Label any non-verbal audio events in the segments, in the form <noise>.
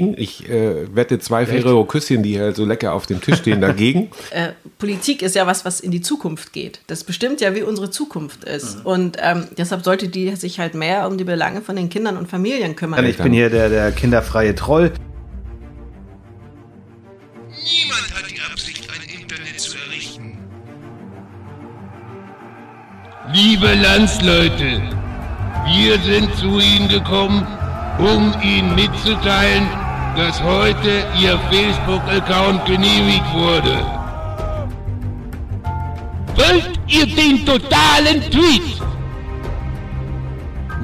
Ich äh, wette zwei Ferrero Küsschen, die hier so lecker auf dem Tisch stehen, dagegen. <laughs> äh, Politik ist ja was, was in die Zukunft geht. Das bestimmt ja, wie unsere Zukunft ist. Und ähm, deshalb sollte die sich halt mehr um die Belange von den Kindern und Familien kümmern. Ich bin hier der, der kinderfreie Troll. Niemand hat die Absicht, ein Internet zu errichten. Liebe Landsleute, wir sind zu Ihnen gekommen, um Ihnen mitzuteilen, dass heute Ihr Facebook-Account genehmigt wurde. Wollt ihr den totalen Tweet?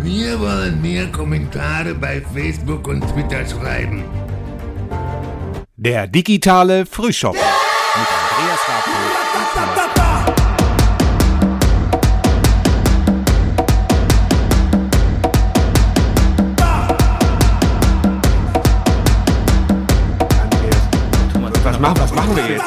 Wir wollen mehr Kommentare bei Facebook und Twitter schreiben. Der digitale Frühshop. Mit Andreas Rapo.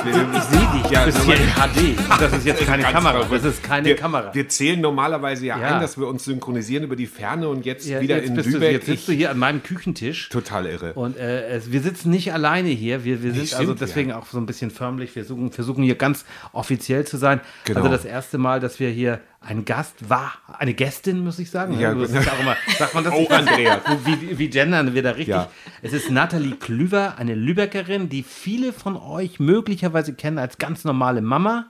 Wir, Ich sehe dich ja, das ist hier in HD. Das ist jetzt <laughs> keine Ganz Kamera. Das ist keine wir, Kamera. Wir zählen normalerweise ja, Ja. ein, dass wir uns synchronisieren über die Ferne und jetzt Ja, wieder jetzt in bist du, Lübeck. jetzt sitzt du hier an meinem Küchentisch. Total irre. Und äh, es, wir sitzen nicht alleine hier. Wir, wir sind also deswegen auch so ein bisschen förmlich. Wir suchen, versuchen hier ganz offiziell zu sein. Genau. Also das erste Mal, dass wir hier ein Gast war, eine Gästin, muss ich sagen. Ja, das gut. ist auch immer, sagt man das Oh, nicht? Andreas. <laughs> Wie, wie gendern wir da richtig? Ja. Es ist Nathalie Klüver, eine Lübeckerin, die viele von euch möglicherweise kennen als ganz normale Mama.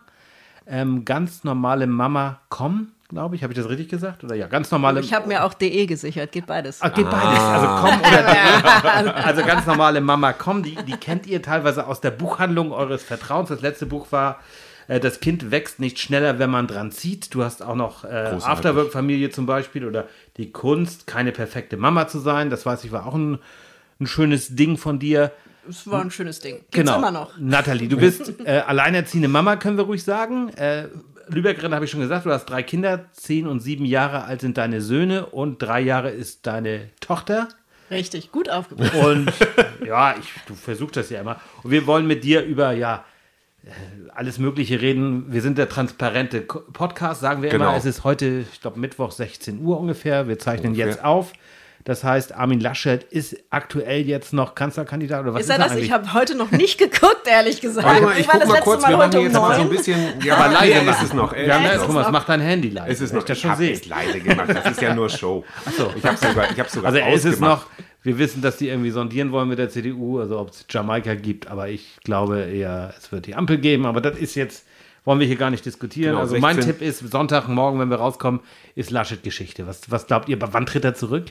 Ähm, ganz normale Mama kommen, glaube ich. Habe ich das richtig gesagt? Oder ja, ganz normale Ich habe mir auch DE gesichert, geht beides. Ah, geht beides. Also komm oder de. <laughs> Also ganz normale Mama komm, die, die kennt ihr teilweise aus der Buchhandlung eures Vertrauens. Das letzte Buch war äh, Das Kind wächst nicht schneller, wenn man dran zieht. Du hast auch noch äh. Afterwork-Familie zum Beispiel oder die Kunst, keine perfekte Mama zu sein. Das weiß ich, war auch ein, ein schönes Ding von dir. Das war ein schönes Ding. Gibt's Genau. immer noch. Nathalie, du bist äh, alleinerziehende Mama, können wir ruhig sagen. Äh, Lübeckerin habe ich schon gesagt, du hast drei Kinder, zehn und sieben Jahre alt sind deine Söhne und drei Jahre ist deine Tochter. Richtig, gut aufgepasst. Und ja, ich, du versuchst das ja immer. Und wir wollen mit dir über ja alles Mögliche reden. Wir sind der transparente Podcast, sagen wir Genau. immer. Es ist heute, ich glaube, Mittwoch 16 Uhr ungefähr. Wir zeichnen Ungefähr. jetzt auf. Das heißt, Armin Laschet ist aktuell jetzt noch Kanzlerkandidat oder was Ist er das? eigentlich? Ich habe heute noch nicht <laughs> geguckt, ehrlich gesagt. Warte mal, ich war guck das mal letzte kurz, Mal wir machen heute um jetzt mal so ein bisschen. <laughs> Ja, Aber leise er ist es noch. Er Ja, ist ne, es noch. Thomas, mach dein Handy leise. Es ist noch. ich das Ich schon habe es leise gemacht. Das ist ja nur Show. so. Ich habe sogar, ich habe sogar Also er ist es ausgemacht. noch. Wir wissen, dass die irgendwie sondieren wollen mit der CDU, also ob es Jamaika gibt, aber ich glaube eher, es wird die Ampel geben. Aber das ist jetzt, wollen wir hier gar nicht diskutieren. Genau, also mein 16. Tipp ist, Sonntagmorgen, wenn wir rauskommen, ist Laschet-Geschichte. Was, was glaubt ihr, wann tritt er zurück?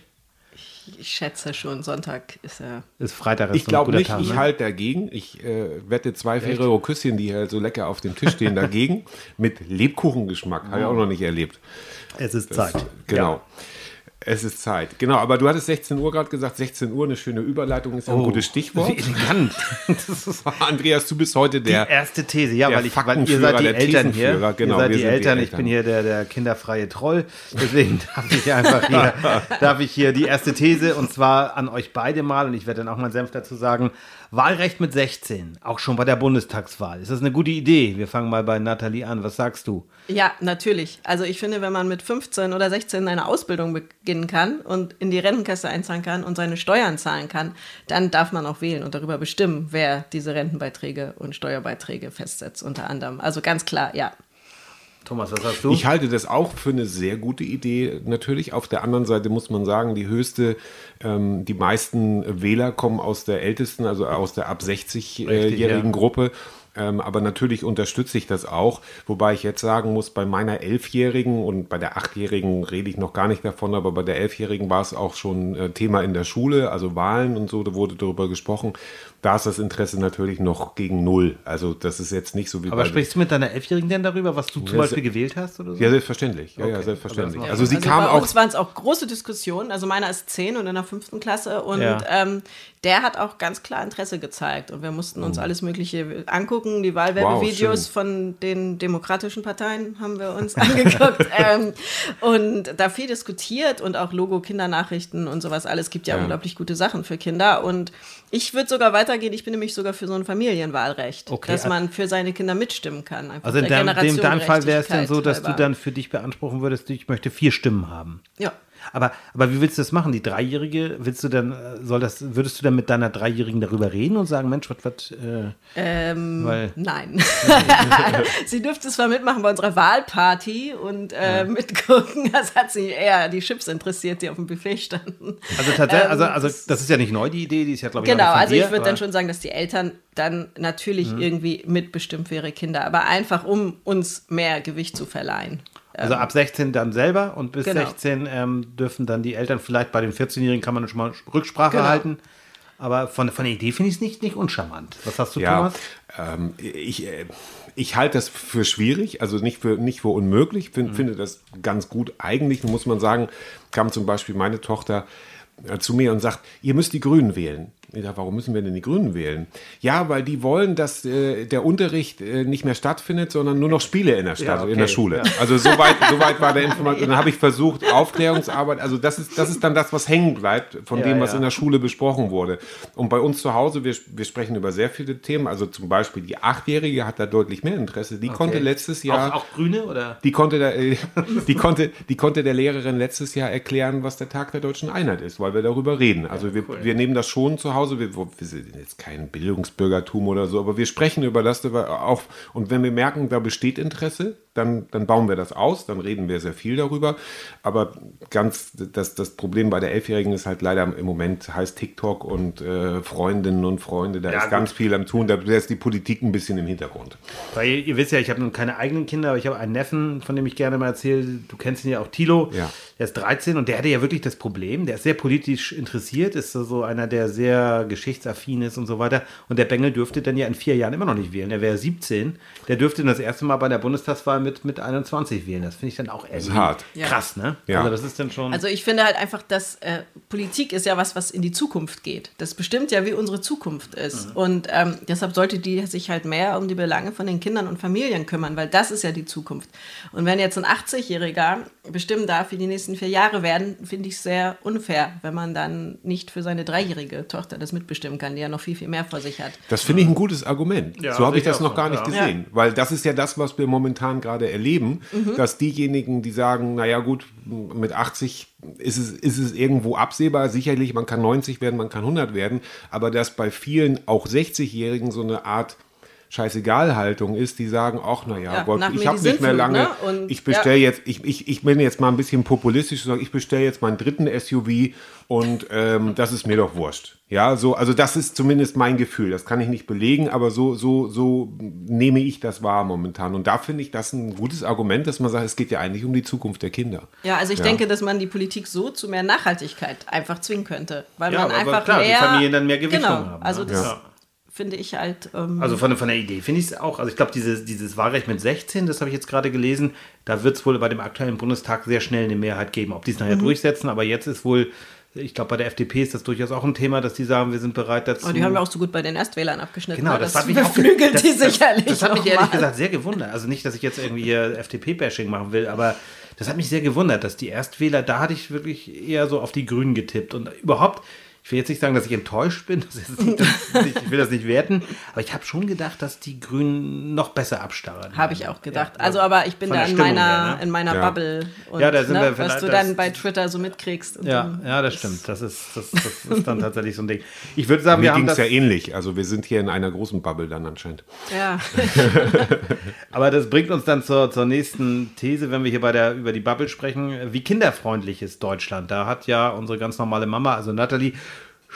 Ich schätze schon, Sonntag ist er. Ist Freitag. Ist Ich glaube nicht, Tag, ich ne? halte dagegen. Ich äh, wette zwei Ferrero Küsschen, die hier so lecker auf dem Tisch stehen, <laughs> dagegen. Mit Lebkuchengeschmack. Habe ich auch noch nicht erlebt. Es ist Zeit. Genau. Es ist Zeit. Genau, aber du hattest 16 Uhr gerade gesagt. 16 Uhr, eine schöne Überleitung, ist ja ein gutes Stichwort. Wie elegant. <laughs> Das ist Andreas, du bist heute die der. erste These, ja, weil, ich, weil ihr seid die Eltern hier. Genau, ihr seid wir die sind die Eltern, ich Eltern. bin hier der, der kinderfreie Troll. Deswegen <laughs> darf ich einfach hier, <laughs> darf ich hier die erste These und zwar an euch beide mal und ich werde dann auch meinen Senf dazu sagen. Wahlrecht mit 16, auch schon bei der Bundestagswahl. Ist das eine gute Idee? Wir fangen mal bei Nathalie an. Was sagst du? Ja, natürlich. Also ich finde, wenn man mit 15 oder 16 eine Ausbildung beginnen kann und in die Rentenkasse einzahlen kann und seine Steuern zahlen kann, dann darf man auch wählen und darüber bestimmen, wer diese Rentenbeiträge und Steuerbeiträge festsetzt, unter anderem. Also ganz klar, ja. Thomas, was sagst du? Ich halte das auch für eine sehr gute Idee. Natürlich, auf der anderen Seite muss man sagen, die höchste, ähm, die meisten Wähler kommen aus der ältesten, also aus der ab 60-jährigen ja. Gruppe. Ähm, aber natürlich unterstütze ich das auch, wobei ich jetzt sagen muss, bei meiner Elfjährigen und bei der Achtjährigen rede ich noch gar nicht davon, aber bei der Elfjährigen war es auch schon äh, Thema in der Schule, also Wahlen und so, da wurde darüber gesprochen. Da ist das Interesse natürlich noch gegen null. Also das ist jetzt nicht so wie Aber bei sprichst du mit deiner Elfjährigen denn darüber, was du zum Ja, Beispiel gewählt hast oder so? ja, selbstverständlich. Ja, ja, Okay. selbstverständlich. Aber das Also sie also kam bei auch uns waren es auch große Diskussionen. Also meiner ist 10 und in der fünften Klasse und Ja. ähm, der hat auch ganz klar Interesse gezeigt. Und wir mussten uns alles Mögliche angucken. Die Wahlwerbevideos schön. von den demokratischen Parteien haben wir uns <laughs> angeguckt ähm, und da viel diskutiert und auch Logo, Kindernachrichten und sowas alles. gibt ja, Ja. unglaublich gute Sachen für Kinder. Und ich würde sogar weitergehen. Ich bin nämlich sogar für so ein Familienwahlrecht, Okay, dass also- man für seine Kinder mitstimmen kann. einfach Also in deinem, dem, deinem Fall wäre es dann so, dass du halber. dann für dich beanspruchen würdest, ich möchte vier Stimmen haben. Ja. Aber, aber wie willst du das machen? Die Dreijährige, willst du dann, äh, soll das, würdest du dann mit deiner Dreijährigen darüber reden und sagen, Mensch, was, was, äh, Ähm, weil, Nein. <laughs> sie dürfte zwar mitmachen bei unserer Wahlparty und äh, mitgucken, das hat sie eher die Chips interessiert, die auf dem Buffet standen. also tatsächlich, Ähm, also, also das ist ja nicht neu, die Idee, die ist ja, glaube ich, Genau, also dir, ich würde dann schon sagen, dass die Eltern dann natürlich Mhm. irgendwie mitbestimmt für ihre Kinder, aber einfach um uns mehr Gewicht zu verleihen. Also ab 16 dann selber und bis Genau. 16 ähm, dürfen dann die Eltern vielleicht bei den 14-Jährigen kann man schon mal Rücksprache Genau. halten. Aber von, von der Idee finde ich es nicht, nicht uncharmant. Was hast du, Ja, Thomas? ähm, ich, äh, ich halte das für schwierig, also nicht für, nicht für unmöglich, find, finde das ganz gut. Eigentlich muss man sagen, kam zum Beispiel meine Tochter äh, zu mir und sagt, ihr müsst die Grünen wählen. Ich sage, warum müssen wir denn die Grünen wählen? Ja, weil die wollen, dass äh, der Unterricht äh, nicht mehr stattfindet, sondern nur noch Spiele in der Stadt, Ja, okay, in der Schule. ja. Also soweit so weit war der Information. Dann habe ich versucht, Aufklärungsarbeit, also das ist, das ist dann das, was hängen bleibt von Ja, dem, was in der Schule besprochen wurde. Und bei uns zu Hause, wir, wir sprechen über sehr viele Themen. Also zum Beispiel die Achtjährige hat da deutlich mehr Interesse. Die konnte letztes Jahr. Auch, auch Grüne oder? Die konnte, der, äh, <laughs> die, konnte, die konnte der Lehrerin letztes Jahr erklären, was der Tag der deutschen Einheit ist, weil wir darüber reden. Also wir, wir nehmen das schon zu Hause, wir, wir sind jetzt kein Bildungsbürgertum oder so, aber wir sprechen über das auch. Und wenn wir merken, da besteht Interesse, dann, dann bauen wir das aus, dann reden wir sehr viel darüber. Aber ganz das, das Problem bei der Elfjährigen ist halt leider im Moment heißt TikTok und äh, Freundinnen und Freunde, da Ja, ist ganz gut. viel am Tun, da ist die Politik ein bisschen im Hintergrund. Weil ihr, ihr wisst ja, ich habe nun keine eigenen Kinder, aber ich habe einen Neffen, von dem ich gerne mal erzähle. Du kennst ihn ja auch, Tilo. Ja. Der ist 13 und der hatte ja wirklich das Problem. Der ist sehr politisch interessiert, ist so- so einer, der sehr geschichtsaffin ist und so weiter. Und der Bengel dürfte dann ja in vier Jahren immer noch nicht wählen. Der wäre 17. Der dürfte dann das erste Mal bei der Bundestagswahl mit, mit 21 wählen. Das finde ich dann auch irgendwie hart. Krass, ne? Ja. Also das ist dann schon. Also ich finde halt einfach, dass äh, Politik ist ja was, was in die Zukunft geht. Das bestimmt ja, wie unsere Zukunft ist. Mhm. Und ähm, deshalb sollte die sich halt mehr um die Belange von den Kindern und Familien kümmern, weil das ist ja die Zukunft. Und wenn jetzt ein 80-Jähriger bestimmen darf, wie die nächsten vier Jahre werden, finde ich sehr unfair, wenn man dann nicht für seine dreijährige Tochter das mitbestimmen kann, die ja noch viel, viel mehr vor sich hat. Das finde ich ein gutes Argument. Ja, so habe ich das noch gar nicht ja. gesehen. Weil das ist ja das, was wir momentan gerade erleben, dass diejenigen, die sagen, naja gut, mit 80 ist es, ist es irgendwo absehbar. Sicherlich, man kann 90 werden, man kann 100 werden. Aber dass bei vielen, auch 60-Jährigen, so eine Art Scheißegal-Haltung ist, die sagen, ach naja, Ja, Gott, ich habe die nicht mehr lange, ne? Und- ich bestelle ja. jetzt, ich, ich, ich bin jetzt mal ein bisschen populistisch und sage, ich bestelle jetzt meinen dritten SUV und ähm, das ist mir doch wurscht. Ja, so, also das ist zumindest mein Gefühl. Das kann ich nicht belegen, aber so, so, so nehme ich das wahr momentan. Und da finde ich das ein gutes Argument, dass man sagt, es geht ja eigentlich um die Zukunft der Kinder. Ja, also ich Ja. denke, dass man die Politik so zu mehr Nachhaltigkeit einfach zwingen könnte. Weil Ja, man aber einfach klar, die mehr. Familien dann mehr Gewichtung genau, haben, Also ne? das Ja. Finde ich halt. Ähm, Also von, von der Idee finde ich es auch. Also ich glaube, dieses, dieses Wahlrecht mit 16, das habe ich jetzt gerade gelesen, da wird es wohl bei dem aktuellen Bundestag sehr schnell eine Mehrheit geben. Ob die es nachher Mhm. durchsetzen, aber jetzt ist wohl, ich glaube, bei der FDP ist das durchaus auch ein Thema, dass die sagen, wir sind bereit dazu. oh, die haben wir auch so gut bei den Erstwählern abgeschnitten. Genau, ne? das, das hat mich auch das, die das, sicherlich. Das, hat mich ehrlich mal. gesagt sehr gewundert. Also nicht, dass ich jetzt irgendwie hier FDP-Bashing machen will, aber das hat mich sehr gewundert, dass die Erstwähler, da hatte ich wirklich eher so auf die Grünen getippt. Und überhaupt, ich will jetzt nicht sagen, dass ich enttäuscht bin, <laughs> das ist nicht, das, ich will das nicht werten, aber ich habe schon gedacht, dass die Grünen noch besser abstarren. Habe ich auch gedacht. Ja, also, aber ich bin da in meiner, her, ne? in meiner Ja. Bubble. Und, Ja, da sind ne, wir was du das- dann bei Twitter so mitkriegst. Und Ja, ja, das stimmt. Das ist, das, das <laughs> ist dann tatsächlich so ein Ding. Ich würde sagen, Mir wir haben ging es das, ja ähnlich. Also wir sind hier in einer großen Bubble dann anscheinend. Ja. <laughs> Aber das bringt uns dann zur, zur nächsten These, wenn wir hier bei der, über die Bubble sprechen. Wie kinderfreundlich ist Deutschland? Da hat ja unsere ganz normale Mama, also Natalie,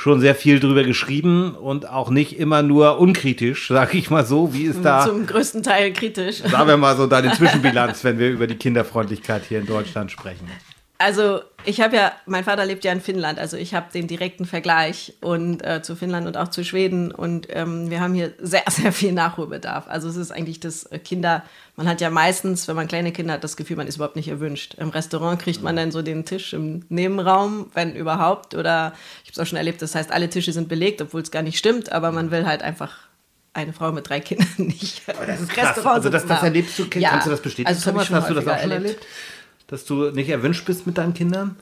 schon sehr viel drüber geschrieben und auch nicht immer nur unkritisch, sage ich mal so. Wie ist da, Zum größten Teil kritisch. sagen wir mal so, deine Zwischenbilanz, wenn wir über die Kinderfreundlichkeit hier in Deutschland sprechen? Also ich habe ja, mein Vater lebt ja in Finnland, also ich habe den direkten Vergleich und äh, zu Finnland und auch zu Schweden und ähm, wir haben hier sehr, sehr viel Nachholbedarf. Also es ist eigentlich das äh, Kinder, man hat ja meistens, wenn man kleine Kinder hat, das Gefühl, man ist überhaupt nicht erwünscht. Im Restaurant kriegt man dann so den Tisch im Nebenraum, wenn überhaupt, oder ich habe es auch schon erlebt, das heißt, alle Tische sind belegt, obwohl es gar nicht stimmt, aber man will halt einfach eine Frau mit drei Kindern <laughs> nicht. Aber Das ist krass. Also das, das erlebst du, Ja, kannst du das bestätigen, also das Thomas? Hast du das auch schon erlebt? Dass du nicht erwünscht bist mit deinen Kindern?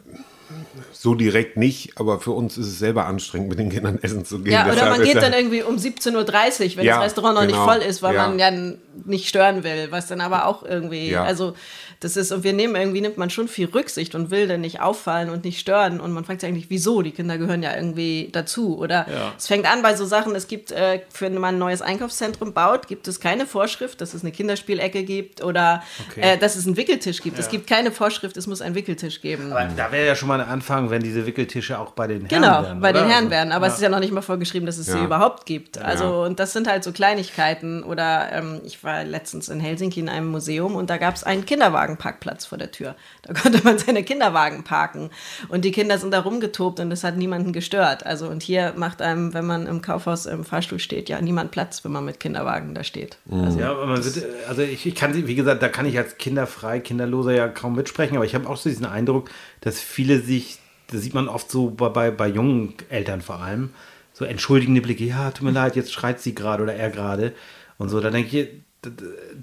So direkt nicht, aber für uns ist es selber anstrengend, mit den Kindern essen zu gehen. Ja, oder Deshalb man geht dann irgendwie um 17.30 Uhr, wenn Ja, das Restaurant noch genau. nicht voll ist, weil Ja. man ja nicht stören will, was dann aber auch irgendwie, Ja. also das ist, und wir nehmen irgendwie, nimmt man schon viel Rücksicht und will dann nicht auffallen und nicht stören und man fragt sich eigentlich, wieso? Die Kinder gehören ja irgendwie dazu oder es fängt an bei so Sachen, es gibt, äh, für wenn man ein neues Einkaufszentrum baut, gibt es keine Vorschrift, dass es eine Kinderspielecke gibt oder Okay. äh, dass es einen Wickeltisch gibt. Es gibt keine Vorschrift, es muss einen Wickeltisch geben. Aber da wäre ja schon mal ein Anfang, wenn diese Wickeltische auch bei den Herren Genau, wären. bei oder? den Herren Also, werden. Aber es ist ja noch nicht mal vorgeschrieben, dass es sie Ja. überhaupt gibt. Also, Ja. und das sind halt so Kleinigkeiten. Oder ähm, ich war letztens in Helsinki in einem Museum und da gab es einen Kinderwagenparkplatz vor der Tür. <laughs> Da konnte man seine Kinderwagen parken. Und die Kinder sind da rumgetobt und es hat niemanden gestört. Also, und hier macht einem, wenn man im Kaufhaus im Fahrstuhl steht, ja niemand Platz, wenn man mit Kinderwagen da steht. Also, Ja, aber man wird, also ich, ich kann sie, wie gesagt, da kann ich als kinderfrei, kinderloser ja kaum mitsprechen, aber ich habe auch so diesen Eindruck, dass viele sich, das sieht man oft so bei, bei, jungen Eltern vor allem, so entschuldigende Blicke, ja, tut mir leid, jetzt schreit sie gerade oder er gerade und so, da denke ich,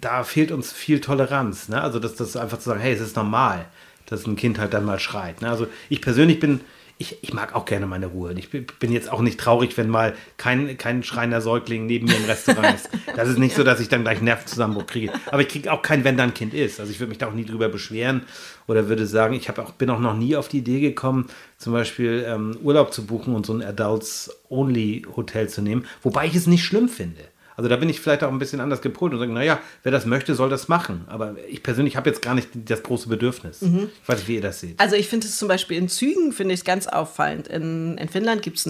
da, fehlt uns viel Toleranz, ne? also das, das einfach zu sagen, hey, es ist normal, dass ein Kind halt dann mal schreit, ne? also ich persönlich bin, ich, ich mag auch gerne meine Ruhe. Ich bin jetzt auch nicht traurig, wenn mal kein, kein schreiender Säugling neben mir im Restaurant ist. Das ist nicht so, dass ich dann gleich Nervenzusammenbruch kriege. Aber ich kriege auch keinen, wenn da ein Kind ist. Also ich würde mich da auch nie drüber beschweren oder würde sagen, ich auch, bin auch noch nie auf die Idee gekommen, zum Beispiel ähm, Urlaub zu buchen und so ein Adults-Only-Hotel zu nehmen. Wobei ich es nicht schlimm finde. Also da bin ich vielleicht auch ein bisschen anders gepolt und sage, naja, wer das möchte, soll das machen. Aber ich persönlich habe jetzt gar nicht das große Bedürfnis. Ich weiß nicht, wie ihr das seht. Also ich finde es zum Beispiel in Zügen, finde ich es ganz auffallend. In, in Finnland gibt es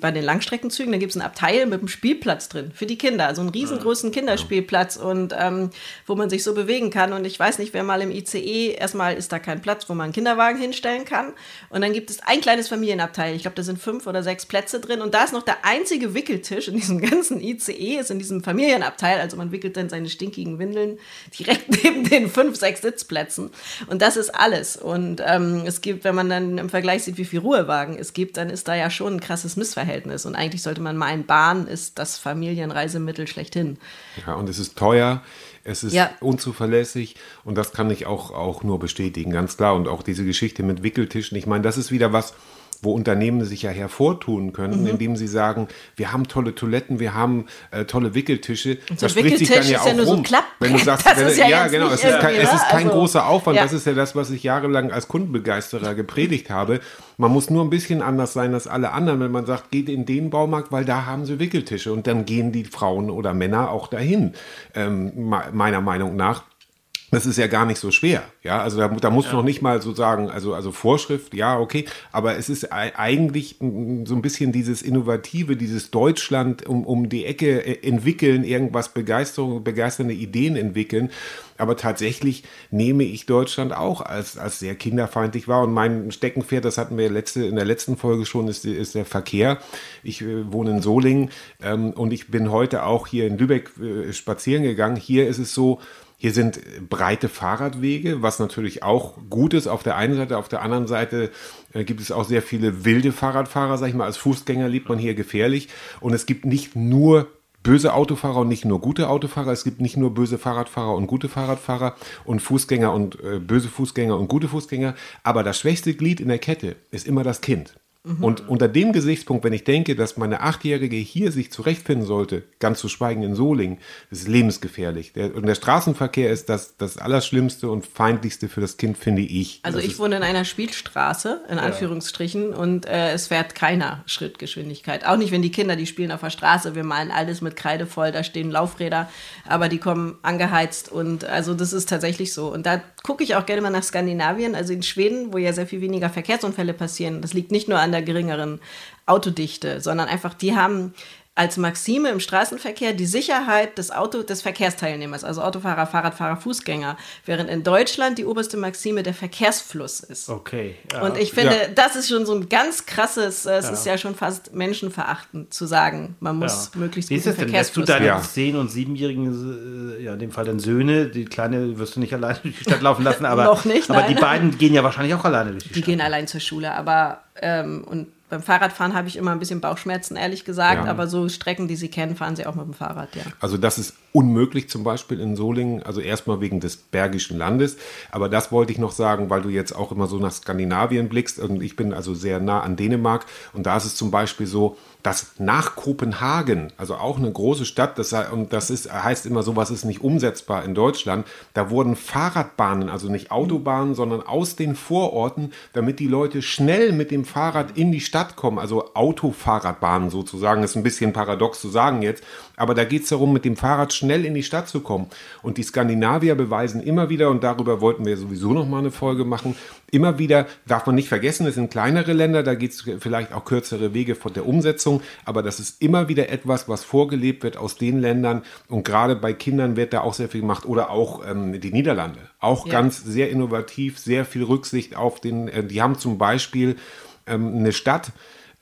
bei den Langstreckenzügen, da gibt es ein Abteil mit einem Spielplatz drin für die Kinder. Also einen riesengroßen Kinderspielplatz und ähm, wo man sich so bewegen kann. Und ich weiß nicht, wer mal im ICE, erstmal ist da kein Platz, wo man einen Kinderwagen hinstellen kann. Und dann gibt es ein kleines Familienabteil. Ich glaube, da sind fünf oder sechs Plätze drin. Und da ist noch der einzige Wickeltisch in diesem <laughs> ganzen ICE, ist in diesem Familienabteil. Also man wickelt dann seine stinkigen Windeln direkt <laughs> neben den fünf, sechs Sitzplätzen. Und das ist alles. Und ähm, es gibt, wenn man dann im Vergleich sieht, wie viel Ruhewagen es gibt, dann ist da ja schon ein krasses Missverhältnis. Und eigentlich sollte man meinen, Bahn ist das Familienreisemittel schlechthin. Ja, und es ist teuer, es ist Ja. unzuverlässig und das kann ich auch, auch nur bestätigen, ganz klar. Und auch diese Geschichte mit Wickeltischen, ich meine, das ist wieder was, wo Unternehmen sich ja hervortun können, Mhm. indem sie sagen, wir haben tolle Toiletten, wir haben äh, tolle Wickeltische. Und so Das spricht sich dann ja ist ja auch nur so ein rum. Klappbrett. Wenn du <laughs> sagst, Das wenn, ist ja ja, genau, es ist, kein, es ist kein Also, großer Aufwand, ja. das ist ja das, was ich jahrelang als Kundenbegeisterer gepredigt habe. Man muss nur ein bisschen anders sein als alle anderen, wenn man sagt, geht in den Baumarkt, weil da haben sie Wickeltische und dann gehen die Frauen oder Männer auch dahin, ähm, me- meiner Meinung nach. Das ist ja gar nicht so schwer. Ja, also da, da muss noch nicht mal so sagen, also, also Vorschrift, ja, okay. Aber es ist ei- eigentlich so ein bisschen dieses Innovative, dieses Deutschland um, um die Ecke äh, entwickeln, irgendwas Begeisterung, begeisternde Ideen entwickeln. Aber tatsächlich nehme ich Deutschland auch als, als sehr kinderfeindlich wahr. Und mein Steckenpferd, das hatten wir letzte, in der letzten Folge schon, ist, ist der Verkehr. Ich äh, wohne in Solingen ähm, und ich bin heute auch hier in Lübeck äh, spazieren gegangen. Hier ist es so, hier sind breite Fahrradwege, was natürlich auch gut ist auf der einen Seite. Auf der anderen Seite äh, gibt es auch sehr viele wilde Fahrradfahrer, sag ich mal. Als Fußgänger lebt man hier gefährlich. Und es gibt nicht nur böse Autofahrer und nicht nur gute Autofahrer. Es gibt nicht nur böse Fahrradfahrer und gute Fahrradfahrer und Fußgänger und äh, böse Fußgänger und gute Fußgänger. Aber das schwächste Glied in der Kette ist immer das Kind. Und unter dem Gesichtspunkt, wenn ich denke, dass meine Achtjährige hier sich zurechtfinden sollte, ganz zu schweigen in Solingen, das ist lebensgefährlich. Der, und der Straßenverkehr ist das, das Allerschlimmste und Feindlichste für das Kind, finde ich. Also das ich wohne in einer Spielstraße, in Anführungsstrichen, und äh, es fährt keiner Schrittgeschwindigkeit. Auch nicht, wenn die Kinder, die spielen auf der Straße, wir malen alles mit Kreide voll, da stehen Laufräder, aber die kommen angeheizt und also das ist tatsächlich so. Und da gucke ich auch gerne mal nach Skandinavien, also in Schweden, wo ja sehr viel weniger Verkehrsunfälle passieren. Das liegt nicht nur an der geringeren Autodichte, sondern einfach, die haben als Maxime im Straßenverkehr die Sicherheit des Auto des Verkehrsteilnehmers, also Autofahrer, Fahrradfahrer, Fußgänger, während in Deutschland die oberste Maxime der Verkehrsfluss ist. Okay. ja. Und ich finde, Ja. das ist schon so ein ganz krasses, äh, es ist ja schon fast menschenverachtend zu sagen, man muss Ja. möglichst Wie ist das denn? Du Verkehrsfluss deine haben. Ja. zehn- und siebenjährigen, äh, ja, in dem Fall dann Söhne, die kleine wirst du nicht <laughs> alleine durch die Stadt laufen lassen, aber, Noch nicht, aber nein. die beiden gehen ja wahrscheinlich auch alleine durch die, Die Stadt. gehen allein zur Schule, aber ähm, und beim Fahrradfahren habe ich immer ein bisschen Bauchschmerzen, ehrlich gesagt, Ja. aber so Strecken, die sie kennen, fahren sie auch mit dem Fahrrad, ja. Also das ist unmöglich zum Beispiel in Solingen, also erstmal wegen des Bergischen Landes, aber das wollte ich noch sagen, weil du jetzt auch immer so nach Skandinavien blickst. Und ich bin also sehr nah an Dänemark. Und da ist es zum Beispiel so, dass nach Kopenhagen, also auch eine große Stadt, das, und das ist, heißt immer, sowas ist nicht umsetzbar in Deutschland, da wurden Fahrradbahnen, also nicht Autobahnen, sondern aus den Vororten, damit die Leute schnell mit dem Fahrrad in die Stadt kommen, also Autofahrradbahnen sozusagen, ist ein bisschen paradox zu sagen jetzt, aber da geht es darum, mit dem Fahrrad schnell in die Stadt zu kommen. Und die Skandinavier beweisen immer wieder, und darüber wollten wir sowieso noch mal eine Folge machen, immer wieder, darf man nicht vergessen, es sind kleinere Länder, da geht es vielleicht auch kürzere Wege von der Umsetzung, aber das ist immer wieder etwas, was vorgelebt wird aus den Ländern. Und gerade bei Kindern wird da auch sehr viel gemacht. Oder auch ähm, die Niederlande. Auch Ja. ganz sehr innovativ, sehr viel Rücksicht auf den, äh, die haben zum Beispiel ähm, eine Stadt,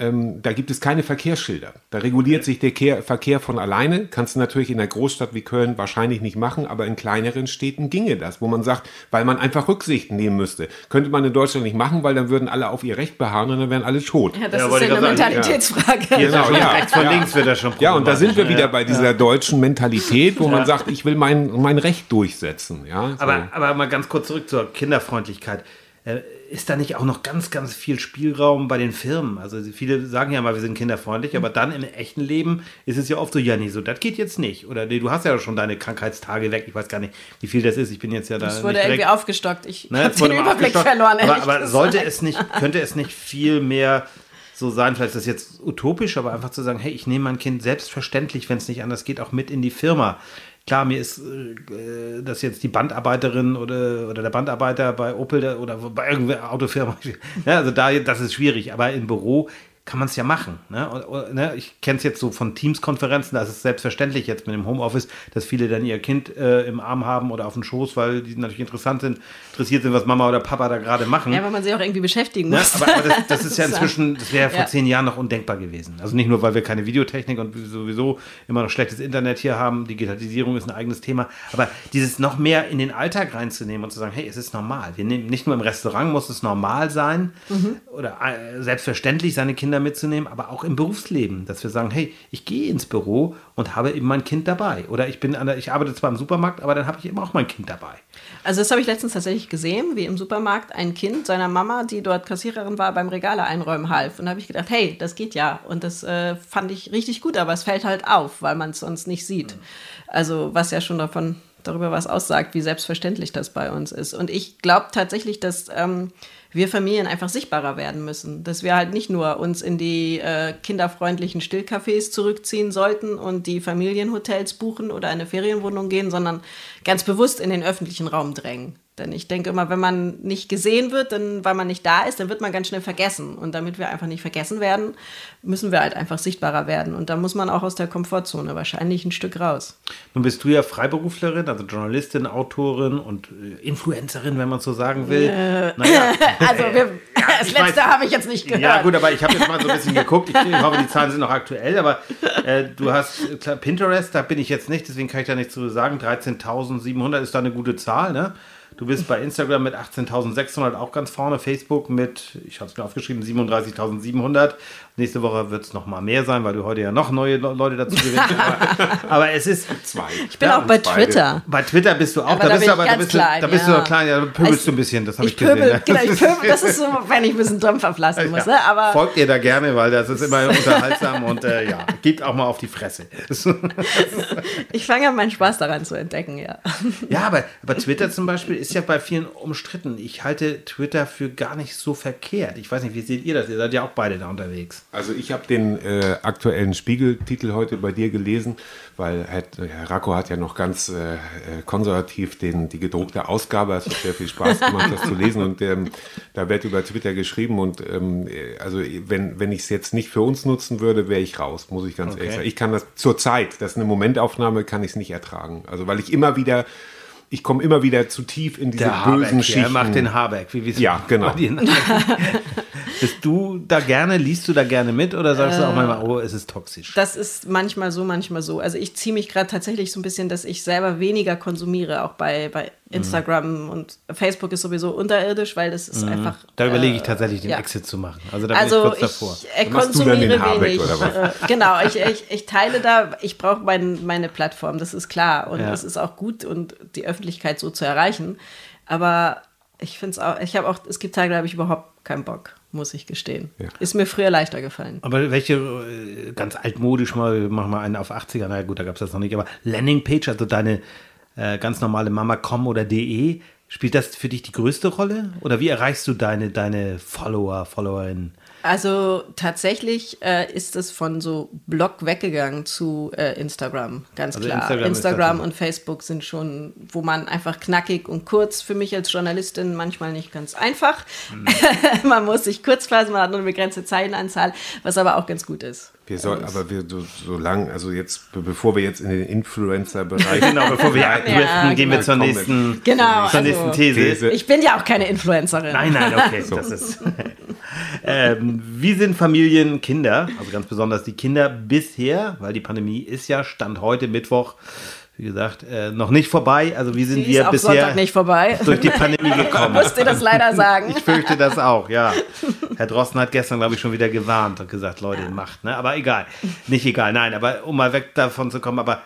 ähm, da gibt es keine Verkehrsschilder. Da reguliert sich der Kehr, Verkehr von alleine. Kannst du natürlich in einer Großstadt wie Köln wahrscheinlich nicht machen, aber in kleineren Städten ginge das, wo man sagt, weil man einfach Rücksicht nehmen müsste. Könnte man in Deutschland nicht machen, weil dann würden alle auf ihr Recht beharren und dann wären alle tot. Ja, das Ja, ist ja eine Mentalitätsfrage. Ist Genau, ja. rechts von Ja. links wird das schon Ja, und da sind wir wieder bei dieser deutschen Mentalität, wo man sagt, ich will mein, mein Recht durchsetzen. Ja, so. Aber, aber mal ganz kurz zurück zur Kinderfreundlichkeit. Äh, Ist da nicht auch noch ganz, ganz viel Spielraum bei den Firmen? Also viele sagen ja mal, wir sind kinderfreundlich, aber dann im echten Leben ist es ja oft so, ja, nee, so, das geht jetzt nicht. Oder nee, du hast ja schon deine Krankheitstage weg. Ich weiß gar nicht, wie viel das ist. Ich bin jetzt ja da Das wurde nicht irgendwie direkt, aufgestockt. Ich ne, habe es den Überblick verloren, Aber, aber sollte es nicht, könnte es nicht viel mehr so sein, vielleicht ist das jetzt utopisch, aber einfach zu sagen, hey, ich nehme mein Kind selbstverständlich, wenn es nicht anders geht, auch mit in die Firma. Klar, mir ist äh, dass jetzt die Bandarbeiterin oder, oder der Bandarbeiter bei Opel der- oder bei irgendeiner Autofirma, ja, <laughs> also da, das ist schwierig, aber im Büro kann man es ja machen. Ne? Und, und, ne? Ich kenne es jetzt so von Teams-Konferenzen, da ist es selbstverständlich jetzt mit dem Homeoffice, dass viele dann ihr Kind äh, im Arm haben oder auf dem Schoß, weil die natürlich interessant sind, interessiert sind, was Mama oder Papa da gerade machen. Ja, weil man sich auch irgendwie beschäftigen Ne? muss. Aber, aber das, das ist <laughs> ja inzwischen, das wäre vor Ja. zehn Jahren noch undenkbar gewesen. Also nicht nur, weil wir keine Videotechnik und sowieso immer noch schlechtes Internet hier haben, Digitalisierung ist ein eigenes Thema, aber dieses noch mehr in den Alltag reinzunehmen und zu sagen, hey, es ist normal. Wir nehmen nicht nur im Restaurant muss es normal sein oder äh, selbstverständlich seine Kinder mitzunehmen, aber auch im Berufsleben, dass wir sagen, hey, ich gehe ins Büro und habe eben mein Kind dabei oder ich bin der, ich arbeite zwar im Supermarkt, aber dann habe ich eben auch mein Kind dabei. Also das habe ich letztens tatsächlich gesehen, wie im Supermarkt ein Kind seiner Mama, die dort Kassiererin war, beim Regale einräumen half. Und da habe ich gedacht, hey, das geht ja. Und das äh, fand ich richtig gut, aber es fällt halt auf, weil man es sonst nicht sieht. Also was ja schon davon darüber was aussagt, wie selbstverständlich das bei uns ist. Und ich glaube tatsächlich, dass ähm, wir Familien einfach sichtbarer werden müssen. Dass wir halt nicht nur uns in die äh, kinderfreundlichen Stillcafés zurückziehen sollten und die Familienhotels buchen oder eine Ferienwohnung gehen, sondern ganz bewusst in den öffentlichen Raum drängen. Denn ich denke immer, wenn man nicht gesehen wird, dann, weil man nicht da ist, dann wird man ganz schnell vergessen. Und damit wir einfach nicht vergessen werden, müssen wir halt einfach sichtbarer werden. Und da muss man auch aus der Komfortzone wahrscheinlich ein Stück raus. Nun bist du ja Freiberuflerin, also Journalistin, Autorin und äh, Influencerin, wenn man so sagen will. Naja, <laughs> Also wir, das ich letzte habe ich jetzt nicht gehört. ja gut, aber ich habe jetzt mal so ein bisschen geguckt. Ich, ich <laughs> hoffe, die Zahlen sind noch aktuell, aber äh, du hast äh, klar, Pinterest, da bin ich jetzt nicht, deswegen kann ich da nichts zu sagen. 13.700 ist da eine gute Zahl, ne? Du bist bei Instagram mit 18.600 auch ganz vorne, Facebook mit, ich habe es mir aufgeschrieben, 37.700. Nächste Woche wird es noch mal mehr sein, weil du heute ja noch neue Le- Leute dazu gewinnst. <laughs> aber, aber es ist, Zwei. ich bin Ja, auch bei. Twitter. bei Twitter bist du auch, Aber da da bist bin du ich aber, da bist du, klein, da bist ja. du klein, ja, da pöbelst Ich- du ein bisschen, das habe ich, Ich pöbel, gesehen. ne? genau, ich pöbel, das ist so, <laughs> wenn ich ein bisschen Dämpfer lassen muss. Ne? Aber Folgt ihr da gerne, weil das ist immer <laughs> unterhaltsam und äh, ja, gebt auch mal auf die Fresse. ich fange an, meinen Spaß daran zu entdecken, ja. ja, aber, aber Twitter zum Beispiel ist ja bei vielen umstritten. Ich halte Twitter für gar nicht so verkehrt. Ich weiß nicht, wie seht ihr das? Ihr seid ja auch beide da unterwegs. Also ich habe den äh, aktuellen Spiegeltitel heute bei dir gelesen, weil Herr, Herr Racco hat ja noch ganz äh, äh, konservativ den, die gedruckte Ausgabe. Es hat sehr viel Spaß gemacht, das zu lesen und ähm, da wird über Twitter geschrieben und ähm, äh, also wenn, wenn ich es jetzt nicht für uns nutzen würde, wäre ich raus, muss ich ganz ehrlich sagen. Ich kann das zur Zeit, das ist eine Momentaufnahme, kann ich es nicht ertragen. Also weil ich immer wieder, ich komme immer wieder zu tief in diese bösen ja, er Schichten. macht den Habeck. Wie, wie Ja, genau. <laughs> Bist du da gerne, liest du da gerne mit oder sagst du auch manchmal, oh, es ist toxisch? Das ist manchmal so, manchmal so. Also ich ziehe mich gerade tatsächlich so ein bisschen, dass ich selber weniger konsumiere, auch bei, bei Instagram und Facebook ist sowieso unterirdisch, weil das ist einfach. Mhm. Da überlege ich äh, tatsächlich den ja. Exit zu machen. Also da bin Also ich kurz ich, davor. äh, dann den konsumiere wenig. oder was? Äh, genau, ich, ich, ich teile da, ich brauche mein, meine Plattform, das ist klar. Und Ja. es ist auch gut und die Öffentlichkeit so zu erreichen. Aber ich finde es auch, ich habe auch, es gibt Tage, da habe ich überhaupt keinen Bock, muss ich gestehen. Ja. Ist mir früher leichter gefallen. Aber welche, äh, ganz altmodisch mal, machen wir einen auf 80er, na gut, da gab es das noch nicht, aber Landingpage, also deine äh, ganz normale Mama.com oder de, spielt das für dich die größte Rolle? Oder wie erreichst du deine, deine Follower, Followerinnen? Also tatsächlich äh, ist es von so Blog weggegangen zu äh, Instagram, ganz Also klar. Instagram Instagram, und Facebook sind schon, wo man einfach knackig und kurz, für mich als Journalistin manchmal nicht ganz einfach. Hm. <laughs> man muss sich kurz fassen, man hat nur eine begrenzte Zeilenanzahl, was aber auch ganz gut ist. Wir sollten, aber wir so, so lang, also jetzt, be- bevor wir jetzt in den Influencer-Bereich. <laughs> Genau, bevor wir abdriften, Ja, gehen wir genau. zur nächsten, Genau, zur also- nächsten These. These. Ich bin ja auch keine Influencerin. Nein, nein, okay, <laughs> das ist. <laughs> ähm, wie sind Familien, Kinder, also ganz besonders die Kinder bisher, weil die Pandemie ist ja Stand heute Mittwoch, wie gesagt, äh, noch nicht vorbei. Also wie sind Die wir bisher nicht vorbei. durch die Pandemie <laughs> gekommen? Muss dir das leider sagen. Ich fürchte das auch, ja. Herr Drosten hat gestern, glaube ich, schon wieder gewarnt und gesagt, Leute, macht, ne? Aber egal. Nicht egal, nein, aber um mal weg davon zu kommen, aber